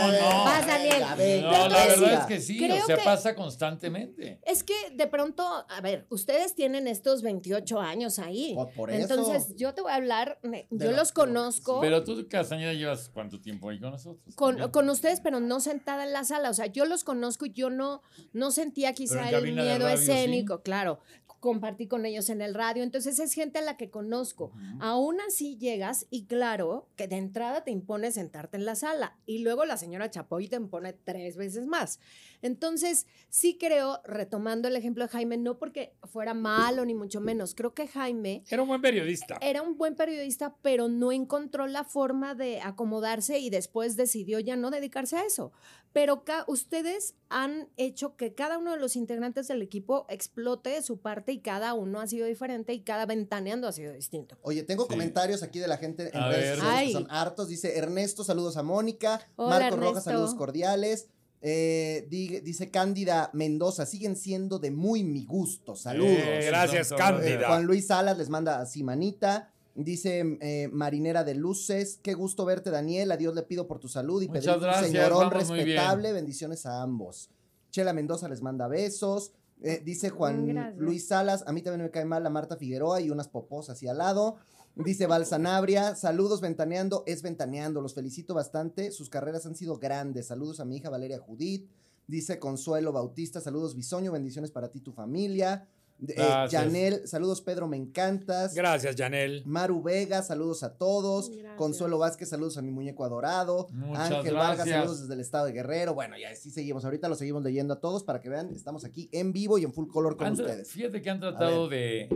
¿Cómo no? Vas, Daniel. No, la verdad es que sí, creo o sea, que- pasa constantemente. Es que de pronto, a ver, ustedes tienen estos 28 años ahí. Por, por eso. Entonces, yo te voy a hablar, me- yo lo- los conozco Pero tú, Castañeda, llevas cuánto tiempo ahí con nosotros. con, con ustedes, pero no sentada en la sala. O sea, yo los conozco y yo no, no sentía quizá el miedo radio, sí. escénico, claro. Compartí con ellos en el radio. Entonces, es gente a la que conozco. Aún así llegas y claro que de entrada te impone sentarte en la sala y luego la señora Chapoy te impone tres veces más. Entonces, sí creo, retomando el ejemplo de Jaime, no porque fuera malo ni mucho menos, creo que Jaime Era un buen periodista. era un buen periodista, pero no encontró la forma de acomodarse y después decidió ya no dedicarse a eso. Pero ustedes han hecho que cada uno de los integrantes del equipo explote su parte y cada uno ha sido diferente y cada ventaneando ha sido distinto. Oye, tengo Sí. comentarios aquí de la gente en A redes ver. sociales que Ay. son hartos. Dice Ernesto, saludos a Mónica. Hola, Marco Rojas, Ernesto. saludos cordiales. Eh, di- dice Cándida Mendoza, siguen siendo de muy mi gusto. Saludos. Eh, gracias, Son- Eh, Cándida. Juan Luis Salas les manda así manita. Dice eh, Marinera de Luces, qué gusto verte Daniel, adiós le pido por tu salud y pedir un gracias, señorón respetable, bendiciones a ambos. Chela Mendoza les manda besos. Eh, dice Juan Gracias. Luis Salas, a mí también me cae mal la Marta Figueroa y unas popos así al lado. Dice Val Sanabria, saludos ventaneando, es ventaneando, los felicito bastante, sus carreras han sido grandes. Saludos a mi hija Valeria Judith. Dice Consuelo Bautista, saludos Bisoño, bendiciones para ti y tu familia. Eh. Janel, saludos Pedro, me encantas. Gracias, Janel. Maru Vega, saludos a todos. Gracias. Consuelo Vázquez, saludos a mi muñeco adorado. Muchas Ángel Vargas, saludos desde el estado de Guerrero. Bueno, ya sí seguimos. Ahorita lo seguimos leyendo a todos para que vean, estamos aquí en vivo y en full color con Han ustedes. Fíjate que han tratado de,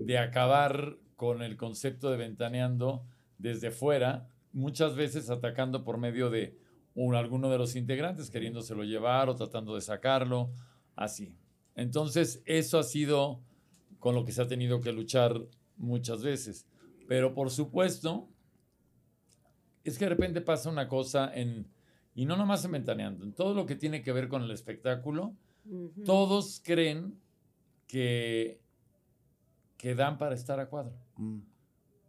de acabar con el concepto de ventaneando desde fuera, muchas veces atacando por medio de un, alguno de los integrantes, queriéndoselo llevar o tratando de sacarlo, así. Entonces, eso ha sido con lo que se ha tenido que luchar muchas veces. Pero por supuesto, es que de repente pasa una cosa en, y no nomás en ventaneando, en todo lo que tiene que ver con el espectáculo, todos creen que, que dan para estar a cuadro. Mm.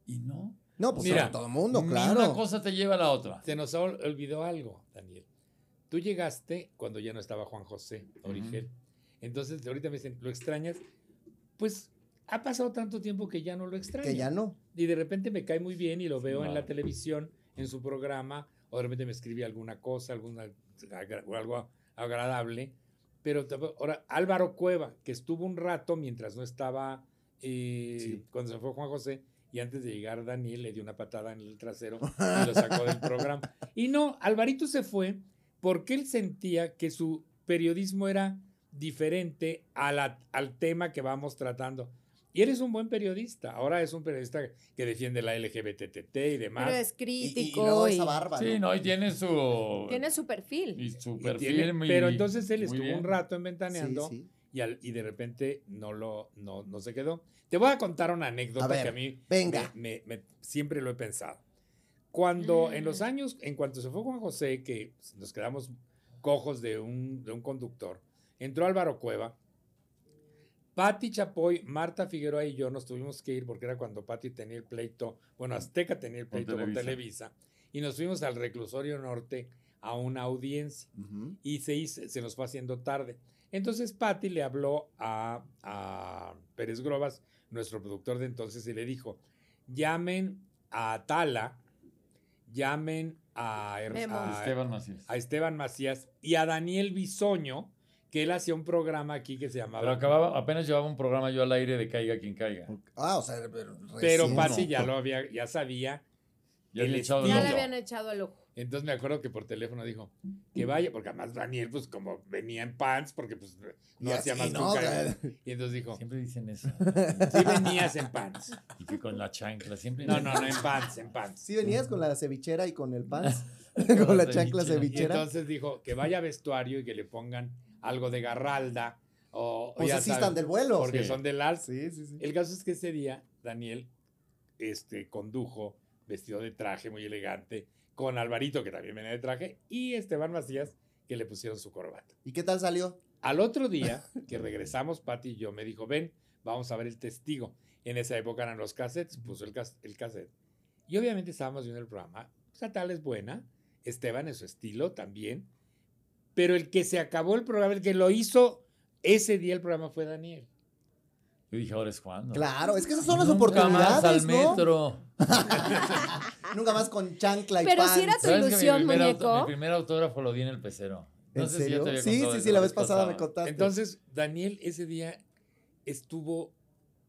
Y no. No, pues Mira, todo mundo, Ni claro. una cosa te lleva a la otra. Se nos ol- olvidó algo, Daniel. Tú llegaste cuando ya no estaba Juan José Origel. Entonces, ahorita me dicen, ¿lo extrañas? Pues ha pasado tanto tiempo que ya no lo extraño. Que ya no. Y de repente me cae muy bien y lo veo en la televisión, en su programa, o de repente me escribe alguna cosa, alguna, algo agradable. Pero ahora, Álvaro Cueva, que estuvo un rato mientras no estaba, eh, Sí. cuando se fue Juan José, y antes de llegar Daniel le dio una patada en el trasero y lo sacó del programa. Y no, Alvarito se fue porque él sentía que su periodismo era diferente a la- al tema que vamos tratando. Y eres un buen periodista. Ahora es un periodista que defiende la LGBTT y demás. Pero es Y, y- y crítico. y- esa barba. Sí, ¿no? no, y tiene su. Tiene su perfil. y su Y perfil. tiene- muy- pero entonces él estuvo bien. un rato en Sí, Ventaneando sí. Y, al- y de repente no, lo, no, no se quedó. Te voy a contar una anécdota A ver, que a mí venga. me- me- me- siempre lo he pensado. Cuando en Mm. los años, en cuanto se fue Juan José, que nos quedamos cojos de un, de un conductor, entró Álvaro Cueva, Patti Chapoy, Marta Figueroa y yo nos tuvimos que ir porque era cuando Patti tenía el pleito, bueno, Azteca tenía el pleito con Televisa. Televisa, y nos fuimos al reclusorio norte a una audiencia y se, hizo- se nos fue haciendo tarde. Entonces Patti le habló a, a Pérez Grobas, nuestro productor de entonces, y le dijo, llamen a Tala, llamen a, Her- Memo. a- Esteban Macías. a Esteban Macías y a Daniel Bisoño, que él hacía un programa aquí que se llamaba... Pero acababa, apenas llevaba un programa yo al aire de Caiga quien caiga. Ah, o sea, pero, Pero recién, Patti ¿no? ya lo había, ya sabía. Ya le echado. Ya le habían echado el ojo. Entonces me acuerdo que por teléfono dijo que vaya, porque además Daniel, pues como venía en pants, porque pues no Y hacía así, más ¿no? que un O sea, ca- Y entonces dijo, Siempre dicen eso. sí venías en pants. Y que con la chancla, siempre. No, no, no, en pants, en pants. Sí venías con la cevichera y con el pants, Con la la chancla cevichera. Y entonces dijo que vaya a vestuario y que le pongan algo de garralda o, o Pues ya así sabes, están del vuelo. porque Sí. son del ALS. Sí, sí, sí. El caso es que ese día Daniel este, condujo vestido de traje muy elegante con Alvarito, que también venía de traje, y Esteban Macías, que le pusieron su corbata. ¿Y qué tal salió? Al otro día que regresamos, Pati y yo, me dijo, ven, vamos a ver el testigo. En esa época eran los cassettes, puso el, cas- el cassette. Y obviamente estábamos viendo el programa. Pues, tal es buena. Esteban en su estilo también. Pero el que se acabó el programa, el que lo hizo ese día el programa fue Daniel. Yo dije, ahora es cuando. Claro, es que esas son las Nunca más oportunidades, al ¿no? metro. Nunca más con chancla y Pero pants. sí era tu ¿Sabes que mi ilusión, primer auto- muñeco? mi primer autógrafo lo di en el pecero. ¿En No sé si te había sí, sí, sí, la vez pasada me contaste. Entonces, Daniel ese día estuvo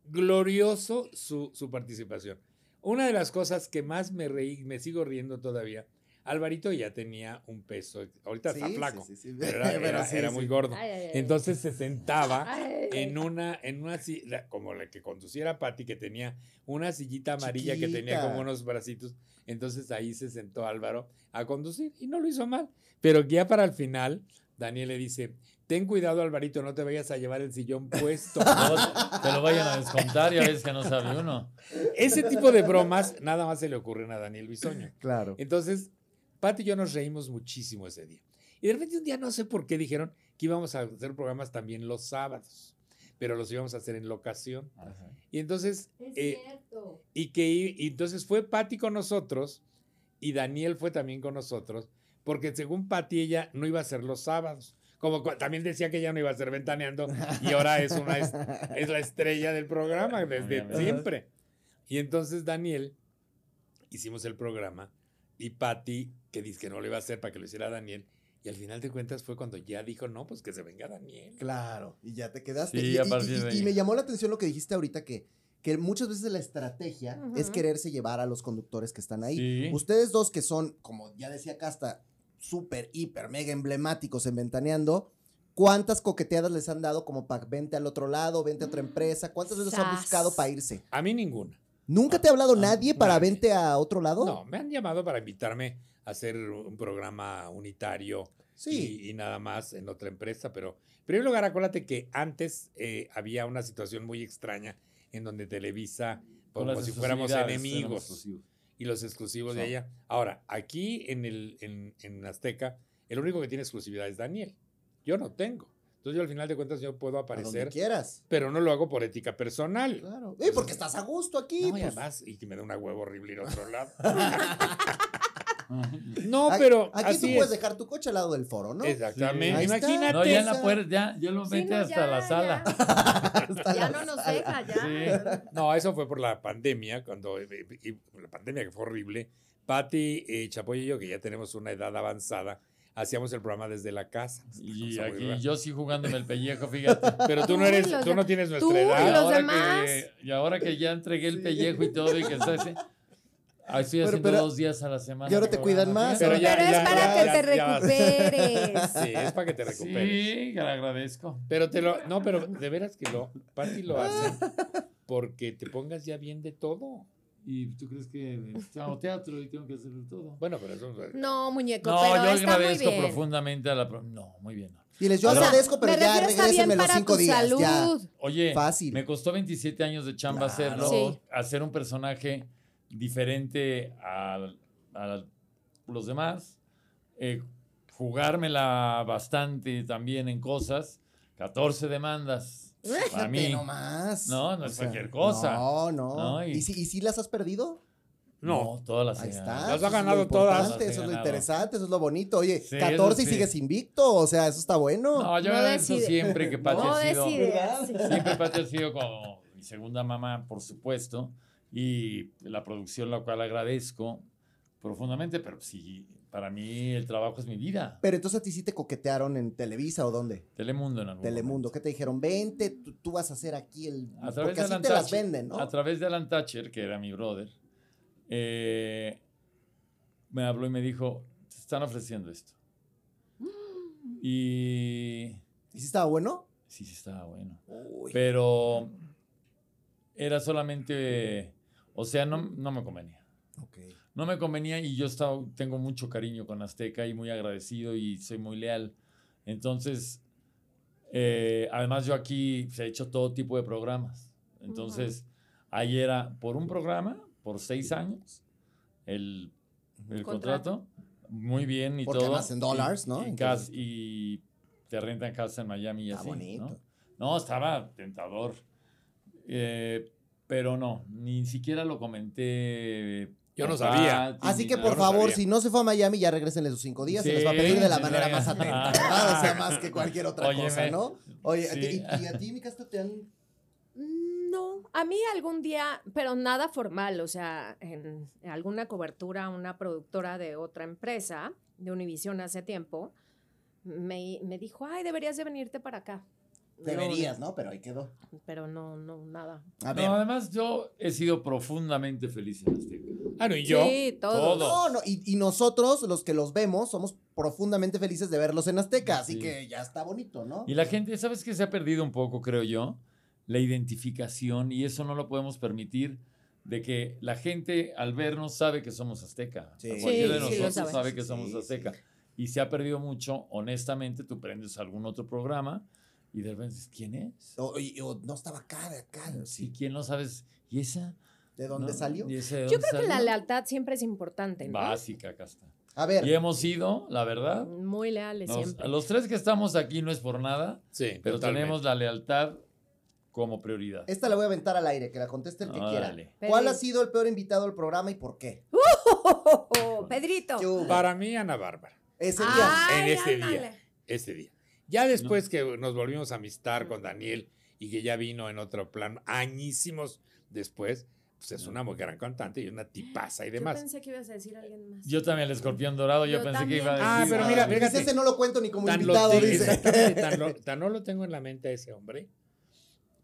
glorioso su, su participación. Una de las cosas que más me reí, me sigo riendo todavía, Alvarito ya tenía un peso, ahorita está flaco, sí, sí, sí. pero era, Pero era- sí, era sí. muy gordo. Ay, ay, ay. Entonces se sentaba Ay. en una, en una si- la- como la que conduciera Patti, que tenía una sillita amarilla que tenía como unos bracitos. Entonces ahí se sentó Álvaro a conducir y no lo hizo mal. Pero ya para el final, Daniel le dice, ten cuidado Alvarito, no te vayas a llevar el sillón puesto. No, te lo vayan a descontar, ya ves que no sabe uno. Ese tipo de bromas nada más se le ocurren a Daniel Bisoño. Claro. Entonces, Pati y yo nos reímos muchísimo ese día. Y de repente un día no sé por qué dijeron que íbamos a hacer programas también los sábados, pero los íbamos a hacer en locación. Y entonces, Es eh, cierto. y que y- entonces fue Patti con nosotros y Daniel fue también con nosotros, porque según Patti ella no iba a ser los sábados. Como también decía que ella no iba a ser ventaneando y ahora es una es, es la estrella del programa desde Obviamente. siempre. Y entonces Daniel hicimos el programa y Patti que dice que no lo iba a hacer para que lo hiciera Daniel Y al final de cuentas fue cuando ya dijo, no, pues que se venga Daniel. Claro, y ya te quedaste. Sí, y, a y- y- y me llamó la atención lo que dijiste ahorita, que, que muchas veces la estrategia es quererse llevar a los conductores que están ahí. Sí. Ustedes dos que son, como ya decía Casta, súper, hiper, mega emblemáticos en Ventaneando, ¿cuántas coqueteadas les han dado como para vente al otro lado, vente a otra empresa? ¿Cuántas veces han buscado para irse? A mí ninguna. ¿Nunca te ha hablado Ah, nadie para nadie. vente a otro lado? No, me han llamado para invitarme a hacer un programa unitario Sí. y, y nada más en otra empresa, pero en primer lugar, acuérdate que antes eh, había una situación muy extraña en donde Televisa, Con como si fuéramos enemigos, y los exclusivos de ella. Ahora, aquí en, el, en, en Azteca, el único que tiene exclusividad es Daniel. Yo no tengo. Entonces yo al final de cuentas yo puedo aparecer, quieras. pero no lo hago por ética personal. Claro. Eh, porque estás a gusto aquí. No, y pues. además, y que me da una huevo horrible ir a otro lado. No, pero Aquí así tú es. puedes dejar tu coche al lado del foro, ¿no? Exactamente. Imagínate. No, ya en la puerta, ya, ya lo Sí, no, hasta ya, la sala. Ya la no nos sala. deja, ya. No, eso fue por la pandemia, cuando eh, y la pandemia que fue horrible. Patti, eh, Chapoy y yo, que ya tenemos una edad avanzada, hacíamos el programa desde la casa. Y aquí rara. yo sí jugándome el pellejo, fíjate. Pero tú no eres, tú de- no tienes nuestra tú y Y edad. los ahora, demás. que, y ahora que ya entregué el pellejo y todo, y que está ese, ah, estoy haciendo pero- dos días a la semana. y ahora te cuidan más. fíjate. Pero ya- Pero es ya- para ya- que ya- te recuperes. Sí, es para que te recuperes. Sí, que le agradezco. Pero te lo, no, pero de veras que lo, Patti lo hace porque te pongas ya bien de todo. ¿Y tú crees que hago teatro y tengo que hacerlo todo? Bueno, pero eso No, muñeco, No, pero yo está muy agradezco bien. profundamente a la... pro- No, muy bien. no. Diles, yo O sea, agradezco, pero ya regrésenme los para cinco días. Ya. salud. Oye, Fácil. me costó 27 años de chamba Claro. hacerlo, Sí. hacer un personaje diferente a, a los demás, eh, jugármela bastante también en cosas, 14 demandas para mí. nomás. No, no O es sea, cualquier cosa. No, no. No, y- ¿Y, si, ¿Y si las has perdido? No. todas las Ahí está. ganado. Las ha eso es lo ganado todas. importante, Las he Eso es lo interesante, eso es lo bonito. Oye, Sí, 14 y eso sí. sigues invicto, o sea, eso está bueno. No, yo No decide. siempre que Pati No ha sido... Siempre Pati ha sido como mi segunda mamá, por supuesto, y la producción, la cual agradezco profundamente, pero sí, para mí el trabajo es mi vida. Pero entonces a ti sí te coquetearon en Televisa o dónde? Telemundo en algún Telemundo. momento. ¿Qué te dijeron? Vente, tú, tú vas a hacer aquí el. A través Porque de así Alan te las venden, ¿no? A través de Alan Thatcher, que era mi brother, eh, me habló y me dijo, te están ofreciendo esto. Y ¿Y si estaba bueno? sí, sí estaba bueno. Uy. Pero era solamente, o sea, no, no me convenía. No me convenía y yo estaba, tengo mucho cariño con Azteca y muy agradecido y soy muy leal. Entonces, eh, además yo aquí se he hecho todo tipo de programas. Entonces, ahí era por un programa, por seis años, el, el Contrato. contrato. Muy bien y Porque todo. además en dólares, ¿no? Y, Entonces- y te rentan casa en Miami y Está así. bonito. ¿no? No, estaba tentador. Eh, pero no, ni siquiera lo comenté. Yo no sabía. Así que por no favor, sabía. si no se fue a Miami, ya regresen esos cinco días. se les va a Sí, pedir de la sí, manera sí. más atenta, Ah. ¿verdad? O sea, más que cualquier otra Óyeme. cosa, ¿no? Oye, ¿a ti- Sí. ¿y, y a ti, mi Casta, te han No, a mí algún día, pero nada formal, o sea, en alguna cobertura, una productora de otra empresa, de Univision hace tiempo, me, me dijo, ay, deberías de venirte para acá. Deberías, ¿no? Pero ahí quedó. Pero no, no, nada. A ver. No, además yo he sido profundamente feliz en Azteca. Ah, no, y yo. Sí, todos. Todo. No, no, y, y nosotros, los que los vemos, somos profundamente felices de verlos en Azteca, así Sí. que ya está bonito, ¿no? Y la gente, ¿sabes qué se ha perdido un poco, creo yo? La identificación y eso no lo podemos permitir de que la gente al vernos sabe que somos Azteca. Sí. Cualquiera Sí, de sí, nosotros sabe. sabe que Sí, somos sí. Azteca. Y se ha perdido mucho, honestamente, tú prendes algún otro programa y de repente dices, ¿quién es? O, y- o no estaba acá, acá. ¿Y Sí. quién no sabes? ¿Y esa? ¿De dónde ¿No? salió? ¿Y ese de Yo dónde creo que la lealtad siempre es importante, ¿no? Básica, acá está. A ver, Y hemos sido, la verdad, Muy leales nos- siempre. los tres que estamos aquí no es por nada, Sí, pero totalmente. tenemos la lealtad como prioridad. esta la voy a aventar al aire, que la conteste el que quiera. Órale. ¿Cuál ha sido el peor invitado al programa y por qué? Pedrito. ¿Qué hubo? Para mí, Ana Bárbara, Ese día. Ay, en ese ándale. día. ese día. Ya después que nos volvimos a amistar con Daniel y que ya vino en otro plan, añísimos después, pues es una muy gran cantante y una tipaza y Yo demás. pensé que ibas a decir a alguien más. Yo también, el escorpión dorado, yo, Yo pensé también. que iba a Ah, decir. pero mira, fíjate. ese no lo cuento ni como Tan invitado, dice. tan lo- tan no lo tengo en la mente a ese hombre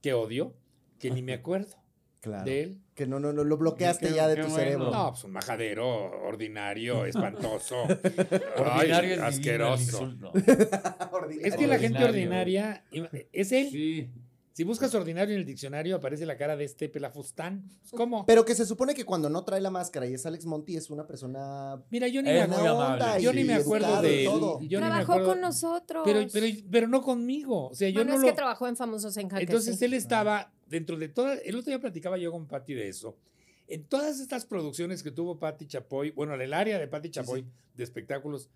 que odio, que ni me acuerdo Claro. de él. Que no, no, no, lo bloqueaste ya de tu bueno. cerebro. No, pues un majadero ordinario, espantoso. Ordinario Ay, es divino el asqueroso. Es que la gente ordinaria es él. Sí. Si buscas ordinario en el diccionario aparece la cara de este pelafustán. Pues, ¿Cómo? Pero que se supone que cuando no trae la máscara y es Alex Monty es una persona Mira, yo ni, me, acuerdo, yo ni me acuerdo de él. todo. Yo ni me Trabajó acuerdo- con nosotros. Pero, pero, pero no conmigo. O sea, yo bueno, no es lo. que trabajó en Famosos en Jaque. Entonces sí. él estaba dentro de todas. El otro día platicaba yo con Patti de eso. En todas estas producciones que tuvo Patti Chapoy, bueno, en el área de Patti Chapoy de espectáculos,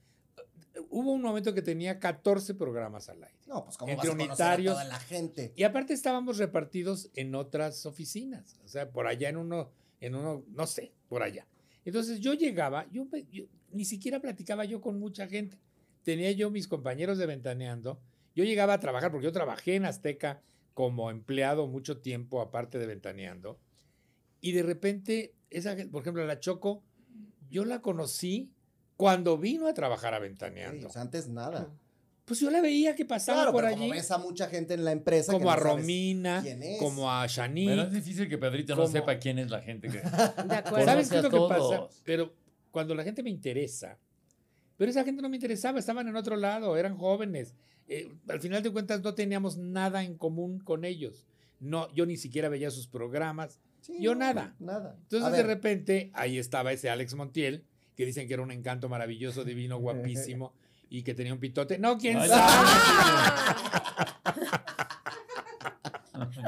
hubo un momento que tenía 14 programas al aire. No, pues como Entre vas a conocer a unitarios. toda la gente. Y aparte estábamos repartidos en otras oficinas, o sea, por allá en uno, en uno, no sé, por allá. Entonces yo llegaba, yo, yo ni siquiera platicaba yo con mucha gente. Tenía yo mis compañeros de Ventaneando. Yo llegaba a trabajar, porque yo trabajé en Azteca como empleado mucho tiempo, aparte de Ventaneando. Y de repente, esa, por ejemplo, la Choco, yo la conocí cuando vino a trabajar a Sí, Ventaneando. sea, antes nada. Pues yo la veía que pasaba Claro, por pero allí. como ves a mucha gente en la empresa que como no a sabes Romina, quién es. como a Shani. Pero es difícil que Pedrito no sepa quién es la gente que. De acuerdo. ¿Sabes qué es lo que pasa? Pero cuando la gente me interesa, pero esa gente no me interesaba, estaban en otro lado, eran jóvenes. Eh, al final de cuentas no teníamos nada en común con ellos. No, yo ni siquiera veía sus programas. Sí, yo no, nada. Nada. Entonces de repente ahí estaba ese Alex Montiel, que dicen que era un encanto maravilloso, divino, guapísimo y que tenía un pitote. No, quién Ay, sabe.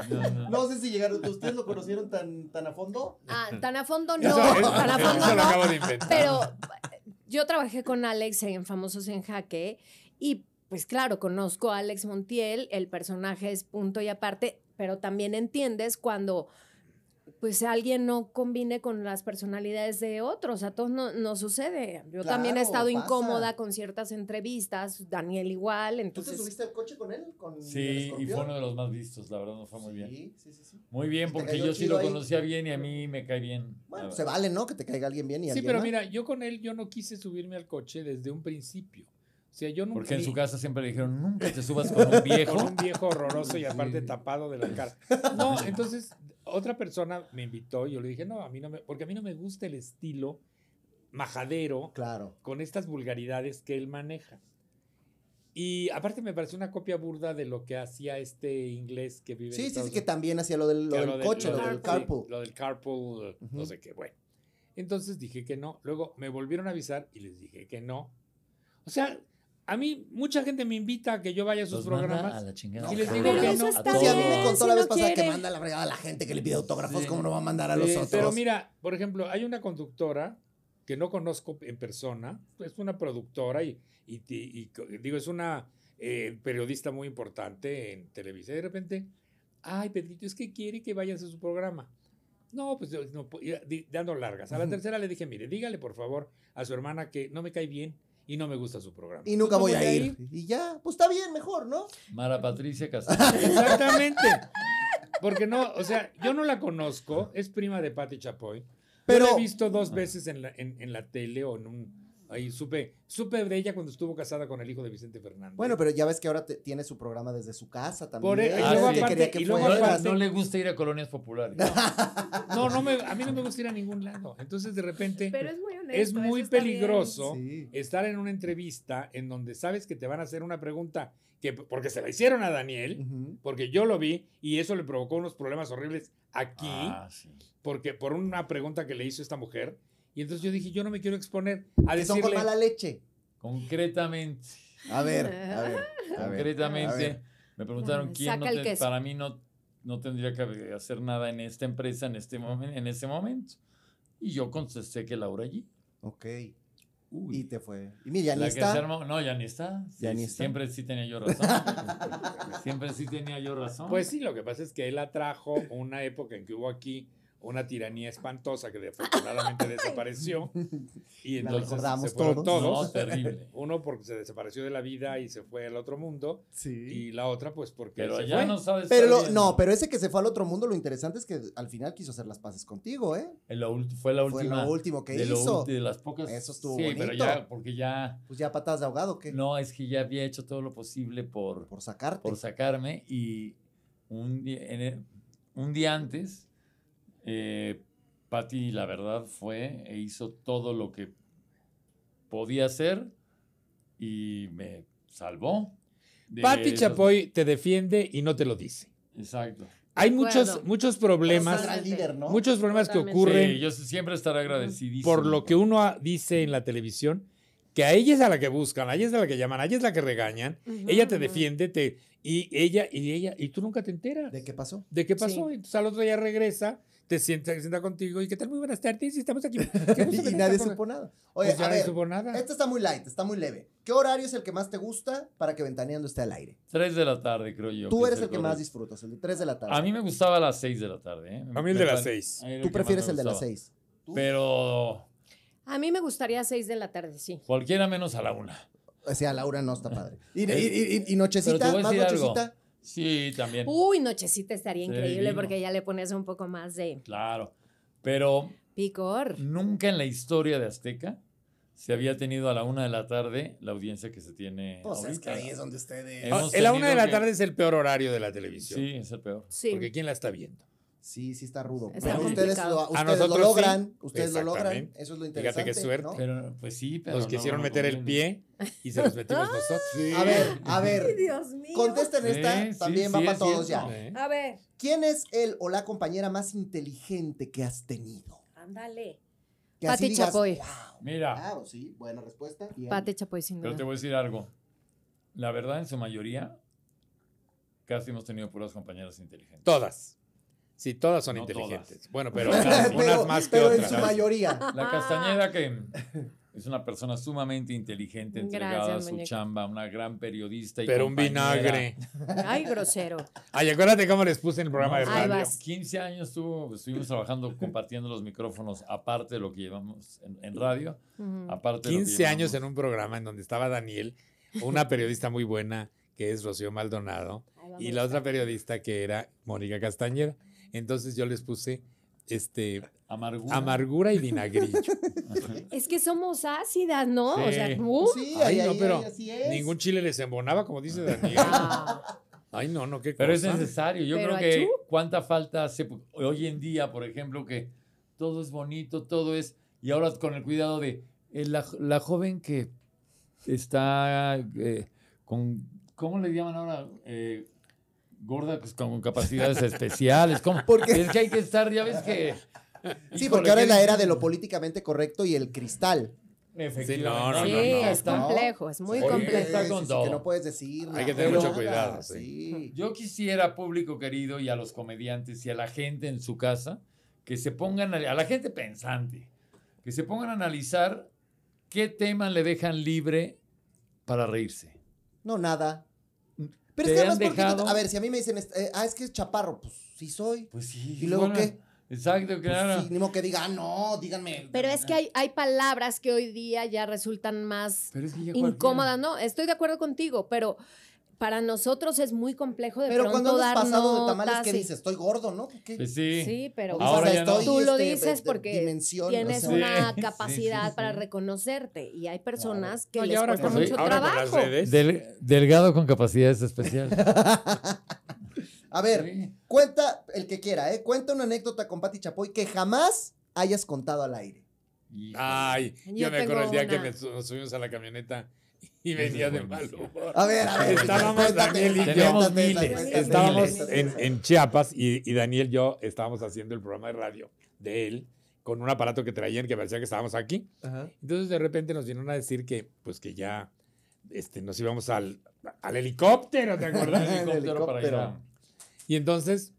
No, no. No sé si llegaron, ¿ustedes lo conocieron tan, tan a fondo? Ah, tan a fondo no, Eso- eso- tan a eso fondo lo acabo de inventar. Pero eh, yo trabajé con Alex en Famosos en Jaque y pues claro, conozco a Alex Montiel, el personaje es punto y aparte, pero también entiendes cuando pues alguien no combine con las personalidades de otros, a todos no, no sucede. Yo también he estado pasa. incómoda con ciertas entrevistas, Daniel igual, ¿Tú te entonces... subiste al coche con él? Con el Sí, y fue uno de los más vistos, la verdad, no fue muy bien. Sí, sí, sí, sí. Muy bien, ¿Y te porque yo sí lo ahí? conocía bien y a mí me cae bien. Bueno, se vale, ¿no? Que te caiga alguien bien y Sí, alguien pero mal. mira, yo con él yo no quise subirme al coche desde un principio. O sea, yo nunca Porque en vi- su casa siempre le dijeron, nunca te subas con un viejo. con un viejo horroroso y aparte Sí. tapado de la cara. No, entonces otra persona me invitó y yo le dije, no, a mí no me, porque a mí no me gusta el estilo majadero Claro. con estas vulgaridades que él maneja. Y aparte me pareció una copia burda de lo que hacía este inglés que vive en Sí, sí, Estados sí, que también hacía lo del, lo coche, lo, del- sí, carpool. lo del carpool, no sé qué, bueno. Entonces dije que no. Luego me volvieron a avisar y les dije que no. O sea, a mí mucha gente me invita a que yo vaya a sus Los manda programas. a la chingada. Y les digo Pero que eso no. está Pues sí, a mí me bien, contó si la no vez pasada que manda la fregada a la gente que le pide autógrafos, Sí. ¿cómo no va a mandar a los Sí, otros? Pero mira, por ejemplo, hay una conductora que no conozco en persona, es una productora y, y- y- y co- digo, es una eh, periodista muy importante en Televisa. Y de repente, ay, Pedrito, es que quiere que vayas a su programa. No, pues no, dando largas. A la tercera le dije, mire, dígale por favor a su hermana que no me cae bien y no me gusta su programa. y nunca voy a ir. Y ya, pues está bien, mejor, ¿no? Mara Patricia Castillo. Exactamente. Porque no, o sea, yo no la conozco, es prima de Patti Chapoy. Pero- Pero la he visto dos veces en la, en, en la tele o en un. Ahí supe, supe de ella cuando estuvo casada con el hijo de Vicente Fernández. Bueno, pero ya ves que ahora te- tiene su programa desde su casa también. Por e- y luego que aparte- quería que y luego aparte- no le gusta ir a colonias populares. No, no me, a mí no me gusta ir a ningún lado. Entonces, de repente, Pero es muy honesto. es eso muy peligroso Sí. estar en una entrevista en donde sabes que te van a hacer una pregunta que, porque se la hicieron a Daniel, Ujú. porque yo lo vi y eso le provocó unos problemas horribles aquí. Ah, sí. porque por una pregunta que le hizo esta mujer. Y entonces yo dije, yo no me quiero exponer a Que son con decirle. mala leche. Concretamente, A ver, a ver. a ver, a concretamente, ver. me preguntaron Ah, quién no te- para mí no, no tendría que hacer nada en esta empresa en este, momen- en este momento. Y yo contesté que Laura allí. Ok. Uy. Y te fue. Y mira, ya ni está. armó- no, ya ni está. Ya Sí, ni está. Siempre sí tenía yo razón. siempre sí tenía yo razón. Pues sí, lo que pasa es que él atrajo una época en que hubo aquí una tiranía espantosa que afortunadamente desapareció. Y entonces se fueron todos. todos. No, terrible. Uno porque se desapareció de la vida y se fue al otro mundo. Sí. Y la otra, pues porque Pero se ya fue. no sabes. Pero lo- no, pero ese que se fue al otro mundo, lo interesante es que al final quiso hacer las paces contigo, ¿eh? Lo fue la Fue última. lo último que de lo hizo. ulti- de las pocas. Eso estuvo Sí, pero bonito. ya, porque ya. Pues ya patadas de ahogado, ¿qué? No, es que ya había hecho todo lo posible por, Por sacarte. por sacarme y un día, en el- un día antes, eh, Patti, la verdad, fue e hizo todo lo que podía hacer y me salvó. de Patti esos- Chapoy te defiende y no te lo dice. Exacto. Hay muchos, problemas, muchos problemas que ocurren Sí, yo siempre estaré agradecidísimo. por lo que uno a- dice en la televisión, que a ella es a la que buscan, a ella es a la que llaman, a ella es la que regañan, ella te defiende, te, y ella, y ella, y tú nunca te enteras ¿De qué pasó? de qué pasó. Sí. Entonces al otro día regresa, te sienta, se sienta contigo y qué tal, muy buenas tardes, y estamos aquí. y nadie supo nada. Oye, Pues ya a nadie ver, supo nada. este está muy light, está muy leve. ¿Qué horario es el que más te gusta para que Ventaneando esté al aire? 3 de la tarde, creo yo. Tú eres es el que más disfrutas, el de 3 de la tarde. A mí me gustaba a las 6 de la tarde. ¿eh? A mí el Me de las pare- 6. era el Tú prefieres el de las gustaba. 6. Pero A mí me gustaría seis de la tarde, sí. cualquiera menos a la una. O sea, Laura no está padre. Y, nochecita, más algo. Sí, también. Uy, nochecita estaría Sí, increíble porque ya le pones un poco más de Claro. Pero picor. nunca en la historia de Azteca se había tenido a la una de la tarde la audiencia que se tiene Pues es que ahí es donde ustedes. Ah, la una de la que- tarde es el peor horario de la televisión. Sí, es el peor. Sí. Porque ¿quién la está viendo? Sí, sí está rudo. Está pero ustedes, lo, A lo logran. sí. Ustedes lo logran. Eso es lo Fíjate interesante. qué suerte. ¿no? Pero, pues sí, pero. Nos no, quisieron no meter el pie y se los metimos nosotros. A ver, a ver. Dios mío. Contesten esta, sí, también sí, va para todos cierto. ya. A ver, ¿Quién es el o la compañera más inteligente que has tenido? ándale. Pati digas, Chapoy. "Wow". Mira, Claro, sí, buena respuesta. Bien. Pate Chapoy, sin pero te duda. voy a decir algo. La verdad, en su mayoría, casi hemos tenido puras compañeras inteligentes. Todas. Sí, todas son No inteligentes. todas. Bueno, pero Pero- unas, pero, unas más que pero otras. en su mayoría. La Castañeda, que es una persona sumamente inteligente, entregada Gracias, a su chamba, una gran periodista y Pero un vinagre. Ay, grosero. Ay, acuérdate cómo les puse en el programa de No, radio. vas. 15 años estuvo, estuvimos trabajando, compartiendo los micrófonos, aparte de lo que llevamos en, en radio, Ujú. aparte de lo que 15 años en un programa en donde estaba Daniel, una periodista muy buena que es Rocío Maldonado, y la otra periodista que era Mónica Castañera. Entonces yo les puse este Amargura. amargura y vinagrillo. Es que somos ácidas, ¿no? O sea, Sí. uh. Sí, Ay, ahí, no, ahí, pero ahí, así es. Ningún chile les embonaba, como dice Daniel. Ah, Ay, no, no, qué Pero es cosa. necesario. Yo creo que achú. cuánta falta hace hoy en día, por ejemplo, que todo es bonito, todo es. Y ahora con el cuidado de eh, la, la joven que está eh, con. ¿Cómo le llaman ahora? Eh, gorda pues, con capacidades especiales. ¿Cómo? Porque- Es que hay que estar, ya ves que. Sí, Híjole, porque ahora es la era de lo políticamente correcto y el cristal. Efectivamente. Sí, no, no, sí, no, no. es complejo, es muy complejo. todo. que no puedes decir. Hay que tener mucho cuidado, Sí. Yo quisiera, público querido, y a los comediantes y a la gente en su casa, que se pongan, a, a la gente pensante, que se pongan a analizar qué tema le dejan libre para reírse. No, nada. Pero ¿Te es que además, han ¿por qué dejado? a ver, si a mí me dicen, eh, ah, es que es chaparro, pues sí soy. Pues sí. ¿Y luego bueno, qué? Exacto, Pues claro. sí, ni modo que diga, ah, no, díganme. Pero es que hay, hay palabras que hoy día ya resultan más Pero es que ya incómodas, ¿no? Estoy de acuerdo contigo, pero para nosotros es muy complejo de Pero pronto cuando dar pasado de tamales, notas ¿qué y- dices? Estoy gordo, ¿no? ¿Qué? Pues sí. Sí, pero Ahora "Ah, ya no". estoy, tú lo este, dices porque tienes o sea. una Sí, capacidad sí, para reconocerte y hay personas que No, les ahora cuesta mucho ahora con las trabajo. redes. Del- delgado con capacidades especiales. A ver, Sí. cuenta el que quiera, ¿eh? Cuenta una anécdota con Pati Chapoy que jamás hayas contado al aire. Híjole. Ay, Yo yo, me acuerdo el día que una. me su- nos subimos a la camioneta y venía de mal humor. A ver, a ver. Estábamos cuéntate Daniel y yo. Miles, Estábamos en, en Chiapas y, y Daniel y yo estábamos haciendo el programa de radio de él con un aparato que traían que parecía que estábamos aquí. Ajá. Entonces de repente nos vinieron a decir que pues que ya este, nos íbamos al, al helicóptero, ¿te acuerdas? El Helicóptero para ir a- helicóptero. y entonces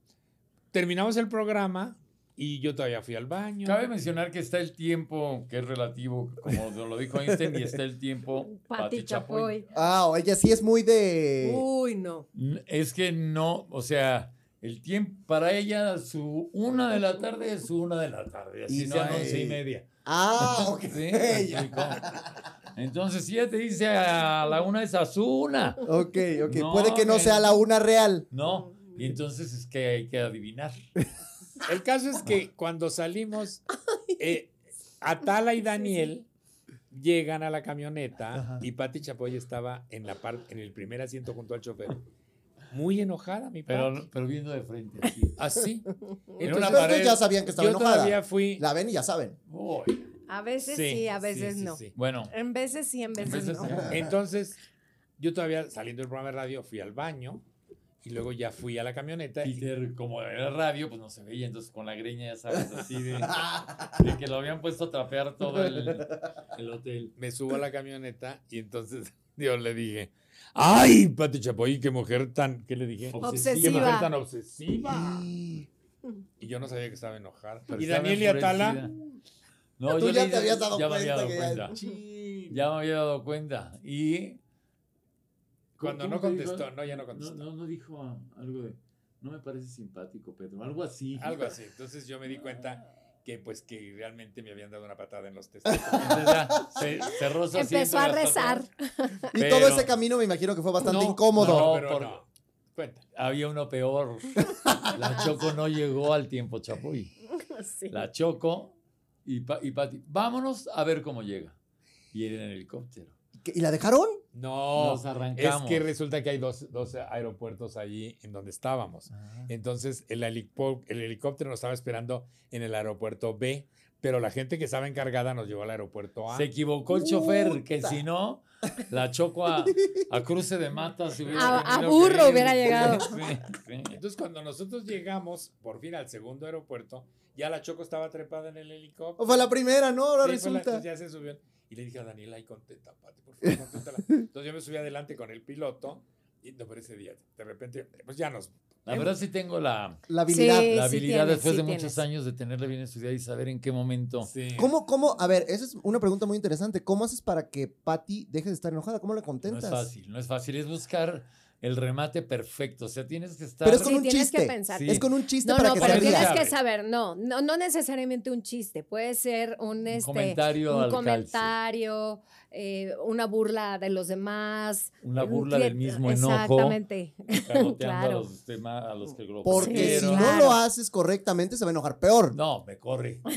terminamos el programa y yo todavía fui al baño. Cabe mencionar que está el tiempo, que es relativo, como lo dijo Einstein, y está el tiempo Pati Pati Chapoy. Chapoy. Ah, ella sí es muy de. Uy, no. Es que no, o sea, El tiempo, para ella, su una de la tarde es su una de la tarde. Así Y no sean hay- once y media. Ah, ok. ¿Sí? Entonces, si ella te dice a la una es a su una. Ok, ok. No, Puede que no sea la una real. No. Y entonces es que hay que adivinar. El caso es que cuando salimos, eh, Atala y Daniel llegan a la camioneta Ajá. y Pati Chapoy estaba en la par- en el primer asiento junto al chofer. Muy enojada, mi Pero, Pati. pero viendo de frente. Así. Así. En Entonces, una Pero pared. ya sabían que estaba yo enojada. todavía fui. La ven y ya saben. A veces sí, a veces sí, no. sí. Bueno, En veces sí, en veces, veces no. sí. Entonces, yo todavía saliendo del programa de radio fui al baño y luego ya fui a la camioneta. y- Peter, como era radio, pues no se veía, entonces con la greña, ya sabes, así de, de que lo habían puesto a trapear todo el, el hotel. me subo a la camioneta y entonces yo le dije, ¡ay, Pati Chapoy, qué mujer tan, ¿qué le dije? Obsesiva. Qué mujer tan obsesiva. Y yo no sabía que estaba enojada. Pero y estaba Daniel y. Atala, No, Tú yo ya le- te habías dado ya me había dado que cuenta. Ya me había dado cuenta. Y. cuando ¿Cómo no dijo? contestó, no, ya no contestó. no, no dijo ah, algo de. No me parece simpático, Pedro. Algo así. Algo así. Entonces yo me di cuenta que pues que realmente me habían dado una patada en los ya se, cerró su Empezó a rezar. Y Pero- todo ese camino me imagino que fue bastante No, incómodo. no, pero por- no. Cuenta. Había uno peor. La Choco no llegó al tiempo Chapoy. Sí. La Choco y, Pa- y Pati. Vámonos a ver cómo llega. Y era en helicóptero. ¿Qué- ¿Y la dejaron? No, Nos es que resulta que hay dos, dos aeropuertos allí en donde estábamos. Ah. Entonces el, el helicóptero nos estaba esperando en el aeropuerto B, pero la gente que estaba encargada nos llevó al aeropuerto A. Se equivocó el chofer, que Puta. si no, la choco a, a cruce de matas. A- a burro que hubiera llegado. Sí, sí. Entonces cuando nosotros llegamos por fin al segundo aeropuerto, ya la Choco estaba trepada en el helicóptero. O fue la primera, ¿no? Ahora Sí, fue la- resulta. entonces ya se subió. Y le dije a Daniela, ay, contenta, Pati, por favor, conténtala. Entonces yo me subí adelante con el piloto. Y no, pero ese día, de repente, pues ya nos... La verdad sí tengo la, La habilidad. Sí, la habilidad tienes, después sí de muchos tienes. años de tenerla bien estudiada y saber en qué momento. Sí. ¿Cómo, cómo? A ver, esa es una pregunta muy interesante. ¿Cómo haces para que Patty deje de estar enojada? ¿Cómo la No contentas? es fácil, no es fácil. Es buscar el remate perfecto. O sea, tienes que estar. Pero es con Sí, un tienes chiste. que pensar. Sí. Es con un chiste No, para no, que pero tienes que saber, no, no, no necesariamente un chiste, puede ser un, este, comentario un comentario, eh, una burla de los demás. Una un burla del mismo enojo. Exactamente. a Claro. los demás, a los que lo Porque Sí, si no lo haces correctamente, se va a enojar peor. No, me corre.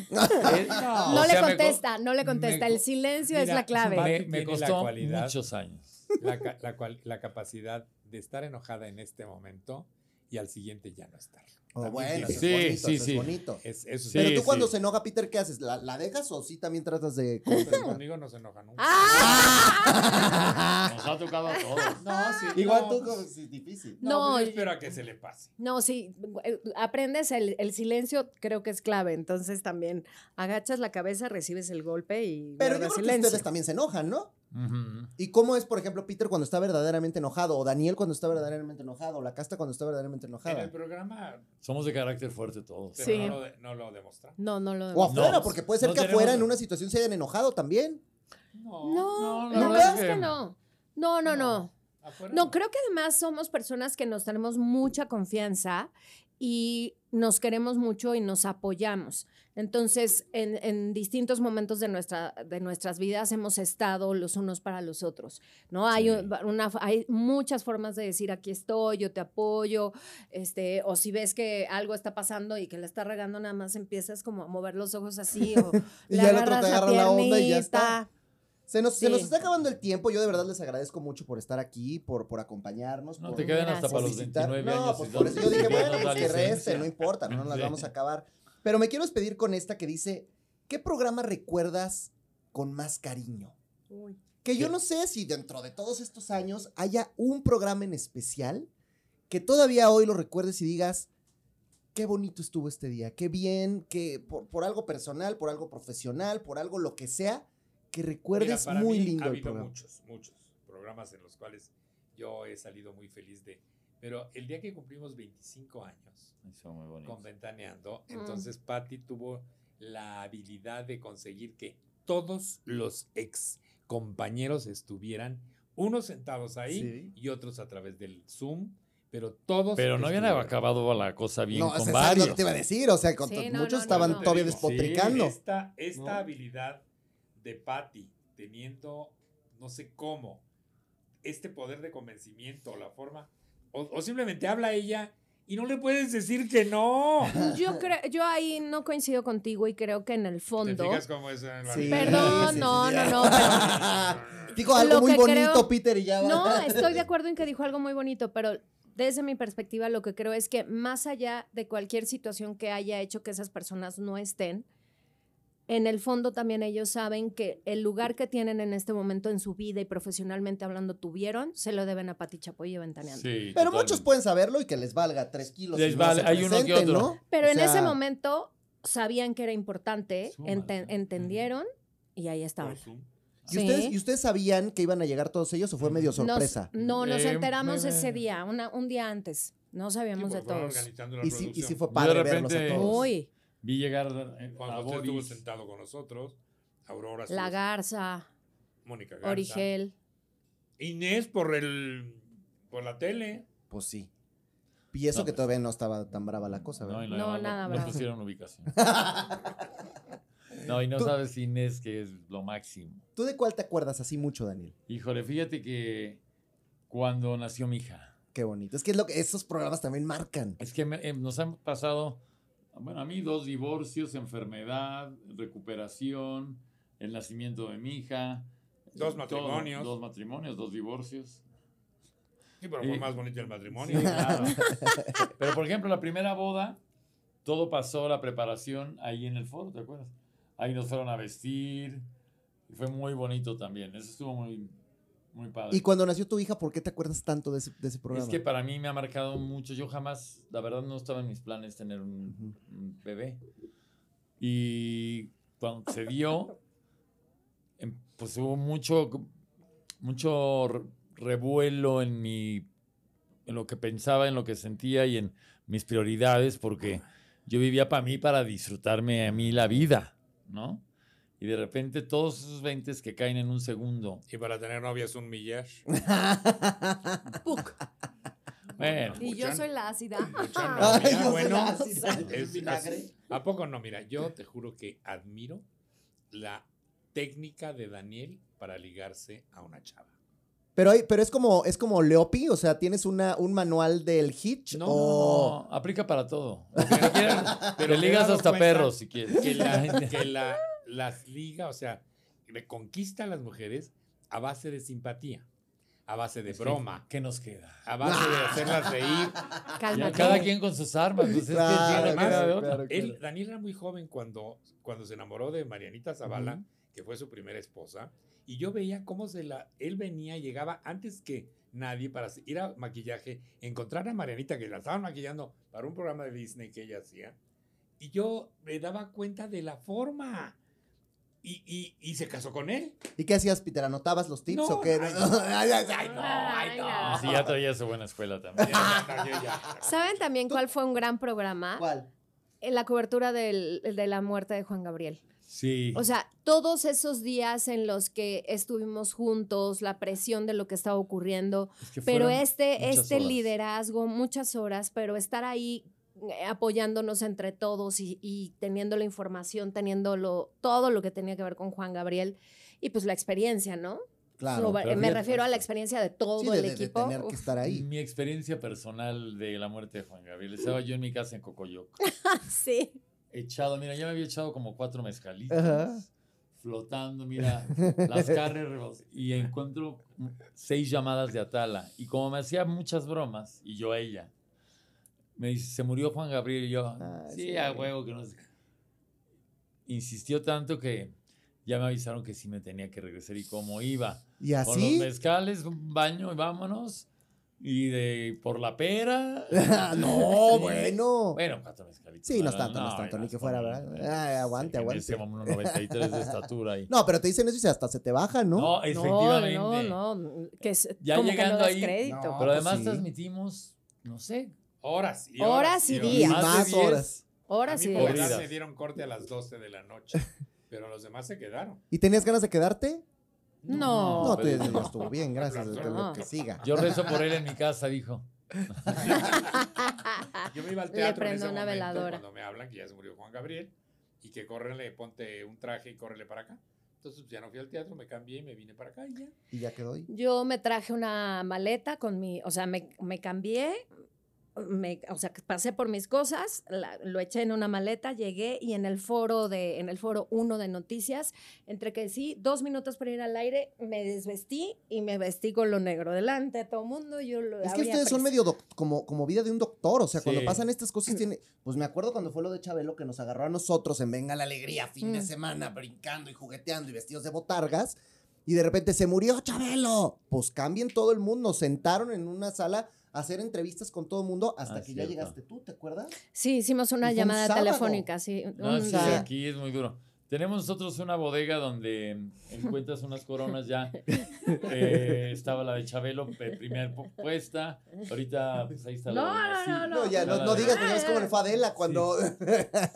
Eh, No o le co- contesta, no le contesta. El silencio es la clave. Me, me tiene la costó cualidad- muchos años. La, ca- la cual- la capacidad de estar enojada en este momento y al siguiente ya no estar. Oh, bueno, tiene- eso Sí, es bonito, sí, eso sí. es bonito. Es, eso Pero Sí, tú cuando sí. se enoja Peter, ¿qué haces? ¿La, la dejas o sí también tratas de Pero conmigo no se enoja nunca. ¡Ah! Nos ha tocado a todos. No, sí. Igual no, tú, como si es difícil. No, No, pues espero a que se le pase. No, sí, eh, aprendes el, el silencio, creo que es clave. Entonces también agachas la cabeza, recibes el golpe y Pero yo creo que silencio. ustedes también se enojan, ¿no? ¿Y cómo es, por ejemplo, Peter cuando está verdaderamente enojado? ¿O Daniel cuando está verdaderamente enojado? ¿O la casta cuando está verdaderamente En el enojada? programa Somos de carácter fuerte todos. pero Sí. no, lo, de- no lo demuestra. No, no lo O afuera, No, porque puede ser no que afuera en una situación se hayan enojado también. No. No, no, la es que no. No, no, no. No, creo que además somos personas que nos tenemos mucha confianza y nos queremos mucho y nos apoyamos. Entonces, en, en distintos momentos de, nuestra, de nuestras vidas hemos estado los unos para los otros, ¿no? Hay, Sí. un- una, hay muchas formas de decir, aquí estoy, yo te apoyo, este, o si ves que algo está pasando y que la está regando, nada más empiezas como a mover los ojos así, o Y le ya el otro agarras te agarra la onda y ya está. Se nos, se nos está acabando el tiempo. Yo de verdad les agradezco mucho por estar aquí, por, por acompañarnos. No por, te quedan hasta para los visitar. 29 No, años. pues y por dos- eso yo dije, bueno, pues que reste, no importa, no nos las Sí. vamos a acabar. Pero me quiero despedir con esta que dice, ¿qué programa recuerdas con más cariño? Que yo no sé si dentro de todos estos años haya un programa en especial que todavía hoy lo recuerdes y digas, qué bonito estuvo este día, qué bien, que por, por algo personal, por algo profesional, por algo lo que sea, que Mira, recuerdes para muy mí lindo Ha el programa. muchos, muchos programas en los cuales yo he salido muy feliz de. Pero el día que cumplimos 25 años Eso, muy bonito. con Ventaneando, Mm. entonces Patty tuvo la habilidad de conseguir que todos los ex compañeros estuvieran, unos sentados ahí Sí. y otros a través del Zoom, pero todos. Pero no habían acabado la cosa bien no, con algo que varios. te iba a decir. O sea, con- Sí, no, muchos no, no, estaban no. todavía Sí, despotricando. Esta, esta ¿No? habilidad de Patty teniendo, no sé cómo, este poder de convencimiento, la forma, o, o simplemente habla ella y no le puedes decir que no. Yo creo, yo ahí no coincido contigo y creo que en el ¿Te fondo. fijas cómo es? eh, Sí, Perdón, sí, no, sí, no, no, pero- Dijo algo Lo muy bonito, creo- Peter, y ya va. No, estoy de acuerdo en que dijo algo muy bonito, pero desde mi perspectiva lo que creo es que más allá de cualquier situación que haya hecho que esas personas no estén, en el fondo también ellos saben que el lugar que tienen en este momento en su vida y profesionalmente hablando tuvieron, se lo deben a Pati Chapoy y Ventaneando. Sí, Pero totalmente. muchos pueden saberlo y que les valga tres kilos. Les vale, hay uno que otro. ¿no? Pero O en ese momento sabían que era importante, entendieron y ahí estaban. ¿Y ustedes. ¿Y ustedes sabían que iban a llegar todos ellos o fue medio Nos- sorpresa? no, nos Eh, enteramos ese día, una- un día antes. No sabíamos Sí, de todos. organizando la Y sí, y sí fue de padre verlos a todos. Uy, Vi llegar eh, Juan a José estuvo sentado con nosotros, Aurora, La Garza, Mónica Garza, Origel. Inés por el por la tele. Pues sí. Y eso No, que pues- todavía no estaba tan brava la cosa, No, ¿verdad? no, No, no, nada no bravo. pusieron ubicación. No, y no sabes Inés que es lo máximo. ¿Tú de cuál te acuerdas así mucho, Daniel? Híjole, fíjate que cuando nació mi hija, Qué bonito. Es que es lo que esos programas también marcan. es que me- eh, nos han pasado, bueno, a mí dos divorcios, enfermedad, recuperación, el nacimiento de mi hija. Dos matrimonios. dos matrimonios, dos divorcios. Sí, pero Y- fue más bonito el Sí, matrimonio. claro. Pero por ejemplo, la primera boda, todo pasó la preparación ahí en el foro, ¿te acuerdas? Ahí nos fueron a vestir. Y fue muy bonito también. Eso estuvo muy, muy padre. Y cuando nació tu hija, ¿por qué te acuerdas tanto de ese, de ese programa? Es que para mí me ha marcado mucho. Yo jamás, la verdad, no estaba en mis planes tener un, Ujú. un bebé. Y cuando se dio, em, pues hubo mucho, mucho re- revuelo en mi, en lo que pensaba, en lo que sentía y en mis prioridades, porque yo vivía para mí, para disfrutarme a mí la vida, ¿no? Y de repente todos esos 20 que caen en un segundo. Y para tener novia es un millar. Puc. Bueno, Y yo soy la ácida. Luchan Ay, novia, yo soy bueno, la ácida. es- Vinagre. es- ¿A poco no? Mira, yo te juro que admiro la técnica de Daniel para ligarse a una chava. Pero, hay- pero es como es como Leopi, o sea, tienes una, un manual del Hitch No, o no, aplica para todo. Pero te ligas hasta cuenta perros si quieres. Que, la, que la- las liga, o sea, le conquista a las mujeres a base de simpatía, a base de broma, ¿Qué nos queda? a base de hacerlas reír. Cálmate. cada quien con sus armas. Pues es que Claro, claro, Él. Daniel era muy joven cuando, cuando se enamoró de Marianita Zavala, que fue su primera esposa, y yo veía cómo se la, él venía, llegaba antes que nadie para ir a maquillaje, encontrar a Marianita que la estaban maquillando para un programa de Disney que ella hacía, y yo me daba cuenta de la forma. Y, y, y se casó con él. ¿Y qué hacías, Peter? ¿Anotabas los tips No, o qué? ay, Ay, ay, Ay, no, Ay, ay, no. no. Sí, ya traía su buena escuela también. ¿Saben también cuál fue un gran programa? ¿Cuál? En la cobertura del- de la muerte de Juan Gabriel. Sí. O sea, todos esos días en los que estuvimos juntos, la presión de lo que estaba ocurriendo, Es que pero este, este horas. liderazgo, muchas horas, pero estar ahí apoyándonos entre todos y, y teniendo la información, teniendo lo- todo lo que tenía que ver con Juan Gabriel y pues la experiencia, ¿no? Claro. Sobre- me refiero a la experiencia de todo Sí, de, el de- de equipo. tener que estar ahí. Mi experiencia personal de la muerte de Juan Gabriel. Estaba yo en mi casa en Cocoyoc. sí. echado, mira, ya me había echado como cuatro mezcalitos. Ajá. Flotando, mira, las carnes rebos- Y encuentro seis llamadas de Atala. Y como me hacía muchas bromas, y yo a ella, me dice, se murió Juan Gabriel. Y yo, sí, sí. a huevo, que no sé. Insistió tanto que ya me avisaron que sí me tenía que regresar y cómo iba. ¿Y Con los así? mezcales, un baño y vámonos. Y de por la pera. no, Sí. bueno. Bueno, cuatro mezcalitos. Sí, no es tanto, no es tanto, ni que fuera, ¿verdad? Ay, aguante, en aguante. ese momento, 93 de estatura ahí. No, pero te dicen eso y hasta se te baja, ¿no? No, No, efectivamente. no, no. Que es, Ya como que no llegando das ahí, crédito. No, Pero pues además sí. transmitimos, no sé, Horas y Horas horas. y días. más más de 10. horas. Horas a y mí días. por Corridas. me dieron corte a las 12 de la noche, pero los demás se quedaron. ¿Y tenías ganas de quedarte? No. No, te, no. estuvo bien, gracias. No. que siga. Yo rezo por él en mi casa, dijo. Yo me iba al Le teatro en prendo ese una momento veladora. cuando me hablan que ya se murió Juan Gabriel y que córrele, ponte un traje y córrele para acá. Entonces pues, ya no fui al teatro, me cambié y me vine para acá y ya. Y ya quedó ahí. Yo me traje una maleta con mi, o sea, me, me cambié, me, o sea, pasé por mis cosas, la- lo eché en una maleta, llegué y en el foro de, en el foro 1 de noticias, entre que sí, dos minutos para ir al aire, me desvestí y me vestí con lo negro delante de todo el mundo. Yo lo Es que ustedes son medio doc- como, como vida de un doctor, o sea, cuando pasan estas cosas tiene, pues me acuerdo cuando fue lo de Chabelo que nos agarró a nosotros en Venga la Alegría, fin de Mm. semana, brincando y jugueteando y vestidos de botargas, y de repente se murió Chabelo. Pues cambien todo el mundo, nos sentaron en una sala hacer entrevistas con todo el mundo hasta Ah, que ya cierto. llegaste tú, ¿te acuerdas? Sí, hicimos una un llamada sábado. telefónica, sí. No, un sí, aquí es muy duro. Tenemos nosotros una bodega donde encuentras unas coronas ya. Eh, estaba la de Chabelo, pe- primer pu- puesta. Ahorita, pues ahí está la No, de no, Brasil. no, No, ya, no, no digas porque ves cómo le fue a Adela cuando,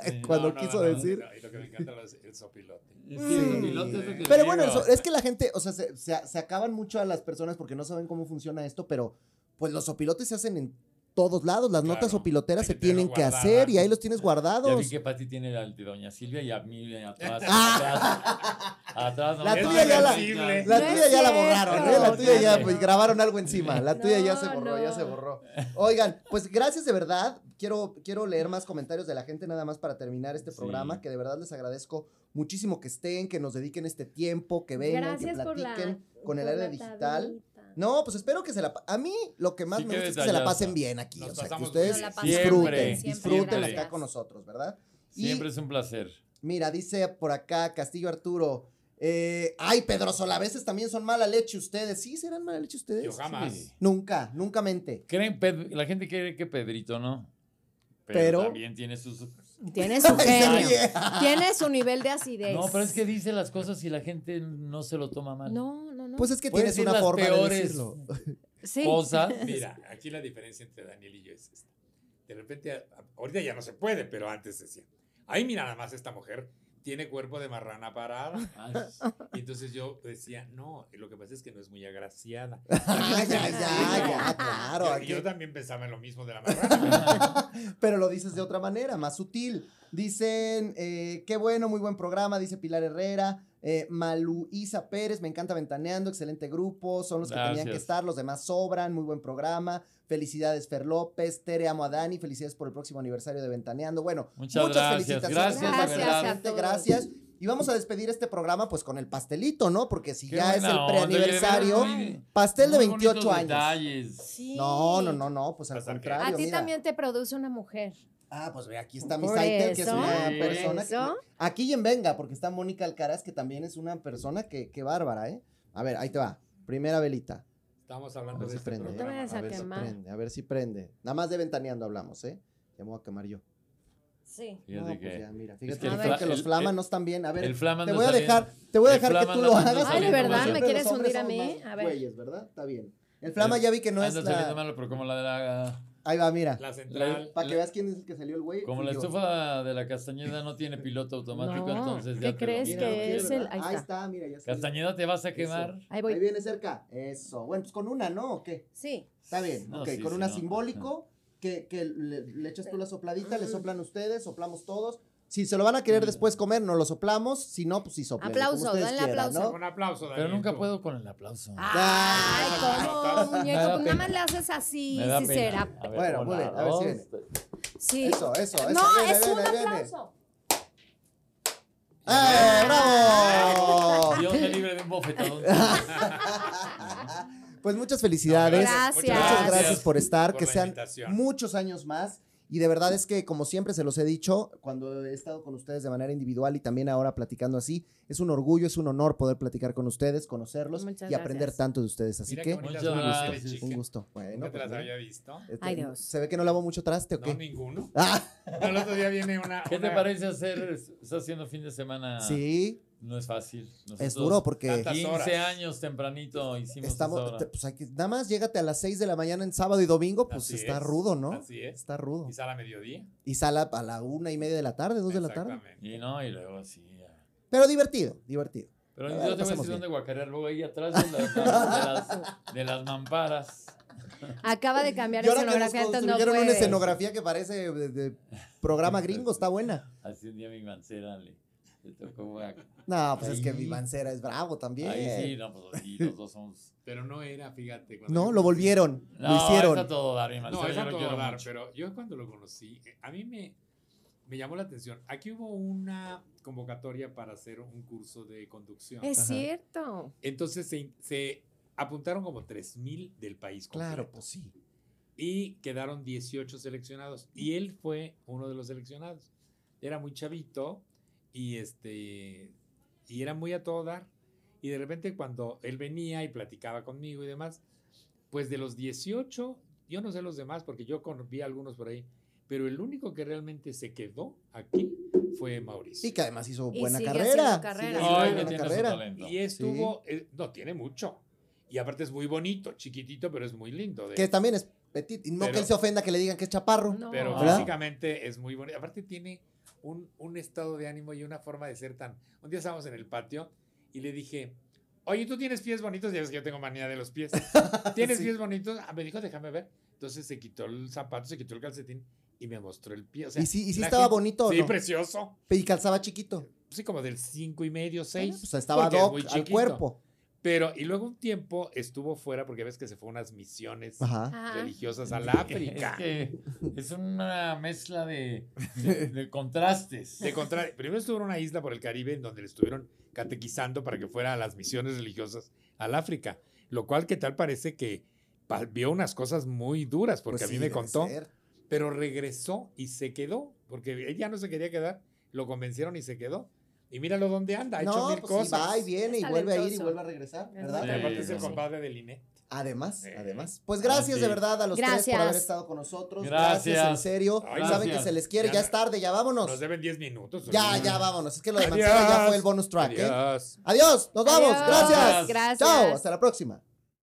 Sí. cuando No, no, quiso no, no, decir. no, y lo que me encanta es el sopilote. Sí, Sí. el piloto es lo que Pero bueno, eso- es que la gente, o sea, se, se- se acaban mucho a las personas porque no saben cómo funciona esto, pero pues los opilotes se hacen en todos lados, las Claro, notas opiloteras se tienen que hacer y ahí los tienes Ya guardados. vi que Pati tiene al de Doña Silvia y a mí atrás. Ah. atrás, atrás no La tuya ya la-. La No tuya ya la borraron, ¿eh? La tuya ya pues, grabaron algo encima. La tuya ya se No, borró, ya se borró. Oigan, pues gracias de verdad. Quiero, quiero leer más comentarios de la gente nada más para terminar este Sí. programa, que de verdad les agradezco muchísimo que estén, que nos dediquen este tiempo, que vengan, Gracias que por la- platiquen con el área la digital. tablita. No, pues espero que se la... A mí lo que más Sí, me gusta es que se la pasen bien aquí. Nos o sea, que ustedes disfruten, Siempre, disfruten acá con nosotros, ¿verdad? Y Siempre es un placer. mira, dice por acá Castillo Arturo, eh, ay, Pedro Sola, a veces también son mala leche ustedes. ¿Sí serán mala leche ustedes? Yo jamás. Sí. Nunca, nunca mente. Creen, la gente cree que Pedrito, ¿no? Pero- también tiene sus... Tiene su genio. Tiene su nivel de acidez. No, pero es que dice las cosas y la gente no se lo toma mal. No, no. Pues es que tienes una forma de peores decirlo. sí. cosas. Mira, aquí la diferencia entre Daniel y yo es esta. De repente, ahorita ya no se puede, pero antes decía, ay, mira nada más esta mujer tiene cuerpo de marrana parada. Ay, Y entonces yo decía, no, lo que pasa es que no es muy agraciada. Ah, ya, ya, ya, claro. Yo- aquí- y yo también pensaba en lo mismo de la marrana. Pero lo dices de otra manera, más sutil. Dicen, eh, qué bueno, muy buen programa, dice Pilar Herrera. Eh, Maluisa Pérez, me encanta Ventaneando, excelente grupo, son los que tenían que Gracias. estar, los demás sobran, muy buen programa. Felicidades, Fer López, Tere, amo a Dani, felicidades por el próximo aniversario de Ventaneando. Bueno, Muchas gracias, felicitaciones, gracias, gente, a todos. gracias. Y vamos a despedir este programa pues con el pastelito, ¿no? Porque si qué ya es el preaniversario, pastel de muy 28 bonitos años. detalles. Sí. No, no, no, no, pues al contrario. A ti mira. también te produce una mujer. Ah, pues ve, aquí está mi Saitel, que es una por persona. que- eso. aquí y en Venga, porque está Mónica Alcaraz, que también es una persona que, que bárbara, ¿eh? A ver, ahí te va. Primera velita. Estamos A hablando ver de si este prende. No te programa. vayas a A ver si prende, a ver si prende. Nada más de ventaneando hablamos, ¿eh? Ya me voy a quemar yo. Sí. No, pues que- ya, mira, es fíjate que el que, que los flamas el- no están bien. A ver, el te voy a dejar, te voy a dejar que tú no- lo hagas. Ay, de verdad, me quieres hundir a mí. A ver. güeyes, ¿verdad? Está bien. El flama ya vi que no es Anda saliendo la... malo, pero como la de la... Ahí va, mira. La central. Para que veas quién es el que salió el güey. Como la yo. estufa de la Castañeda no tiene piloto automático, No, entonces ¿qué ya te lo- crees Mira, que es el- ahí Ahí está. está, mira, ya salió. Castañeda te vas a quemar. Ahí Ahí voy. viene cerca. Eso. Bueno, pues con una, ¿no? ¿O qué? Sí. Está bien. No, ok, sí, con sí, una no. simbólico, que, que le, le echas tú la sopladita, le soplan ustedes, soplamos todos. Si se lo van a querer después comer, no lo soplamos. Si no, pues sí soplen. Aplauso, como ustedes dale quieran, aplauso. ¿no? Un aplauso, Pero nunca tú. puedo con el aplauso. Ay, ¿cómo, muñeco? Pues nada más le haces así, Me da sí pena. será. A ver, Bueno, muy bien, a ver si viene. Sí. Eso, eso, eso. No, Ahí viene, es ahí un viene, ahí viene. aplauso. ¡Eh, bravo! Dios me libre de un bofetadón. Pues muchas felicidades. Gracias. Muchas gracias Gracias por estar, por que la sean invitación. muchos años más. Y de verdad es que, como siempre se los he dicho, cuando he estado con ustedes de manera individual y también ahora platicando así, es un orgullo, es un honor poder platicar con ustedes, conocerlos Muchas y aprender gracias. tanto de ustedes. Así Mira que, gracias. tiene, un gusto. Bueno, Nunca te pues, las había visto. este, Ay, Dios. ¿Se ve que no lavo mucho traste o No, qué? ninguno. Ah, El otro día viene una. ¿Qué te una- parece hacer? Estás haciendo fin de semana. sí, No es fácil. es Nosotros duro porque Tantas 15 horas. años tempranito hicimos estamos, esa hora. te- pues hay que, nada más llégate a las 6 de la mañana en sábado y domingo, pues Así está es, rudo, ¿no? Así es. Está rudo. Y sale a mediodía. Y sale a la una y media de la tarde, dos de la tarde. Exactamente. Y no, y luego sí. ya. Pero divertido, divertido. Pero Ah, yo te voy a decir dónde guacarear luego ahí atrás de las, de las, de las mamparas. Acaba de cambiar nos escenografía, entonces no construyeron una puede. escenografía que parece de, de programa gringo, está buena. Así un día mi mancera le, le tocó a- No, pues es que Ahí. mi Mancera es bravo también. Ahí sí, no, pues y los dos somos. Pero no era, fíjate. cuando No, lo volvieron, No, lo hicieron. está todo dar, mi No, mancera, es yo a lo todo quiero dar, mucho. pero yo cuando lo conocí, eh, a mí me, me llamó la atención. Aquí hubo una convocatoria para hacer un curso de conducción. Es Ajá. cierto. Entonces se, se apuntaron como 3.000 del país Claro, completo. pues sí. Y quedaron 18 seleccionados. Y él fue uno de los seleccionados. Era muy chavito y este y era muy a todo dar. Y de repente cuando él venía y platicaba conmigo y demás, pues de los 18, yo no sé los demás porque yo con- vi algunos por ahí, pero el único que realmente se quedó aquí fue Mauricio. Y que además hizo Y buena carrera. Ay, buena. Y estuvo, eh, no, tiene mucho. Y aparte es muy bonito, chiquitito, pero es muy lindo. de- Que también es petit. Y no que él se ofenda que le digan que es chaparro. No. Pero ¿Verdad? físicamente es muy bonito. Aparte tiene un, un estado de ánimo y una forma de ser tan... Un día estábamos en el patio y le dije, oye, ¿tú tienes pies bonitos? Ya ves que yo tengo manía de los pies. ¿Tienes Sí. pies bonitos? Ah, me dijo, déjame ver. Entonces se quitó el zapato, se quitó el calcetín y me mostró el pie. O sea, y sí, y sí estaba gente- bonito, Sí, ¿no? precioso. Y calzaba chiquito. Sí, como del cinco y medio, seis. Pues estaba es doc muy al cuerpo. Pero, y luego un tiempo estuvo fuera porque ves que se fue a unas misiones Ajá. Religiosas al Es África. que es una mezcla de, de- de contrastes. De primero estuvo en una isla por el Caribe en donde le estuvieron catequizando para que fuera a las misiones religiosas al África, lo cual que tal parece que vio unas cosas muy duras, porque Pues a mí sí, me contó, ser. pero regresó y se quedó, porque ella no se quería quedar, lo convencieron y se quedó. Y míralo dónde anda, ha hecho No, mil pues sí, cosas. va y viene y vuelve a ir y vuelve a regresar, Es ¿verdad? Y Sí, aparte es el compadre de Linet. Además, además. Pues gracias sí. de verdad a los tres por Gracias. haber estado con nosotros. Gracias, Gracias. en serio. Ay, Saben que gracias. se les quiere, Ya es tarde, ya vámonos. Nos deben 10 minutos. Ya, ya vámonos. Es que lo de Mancera ya fue el bonus track, ¿eh? Adiós. Adiós, nos vamos. Adiós. Gracias. Gracias. Chao, hasta la próxima.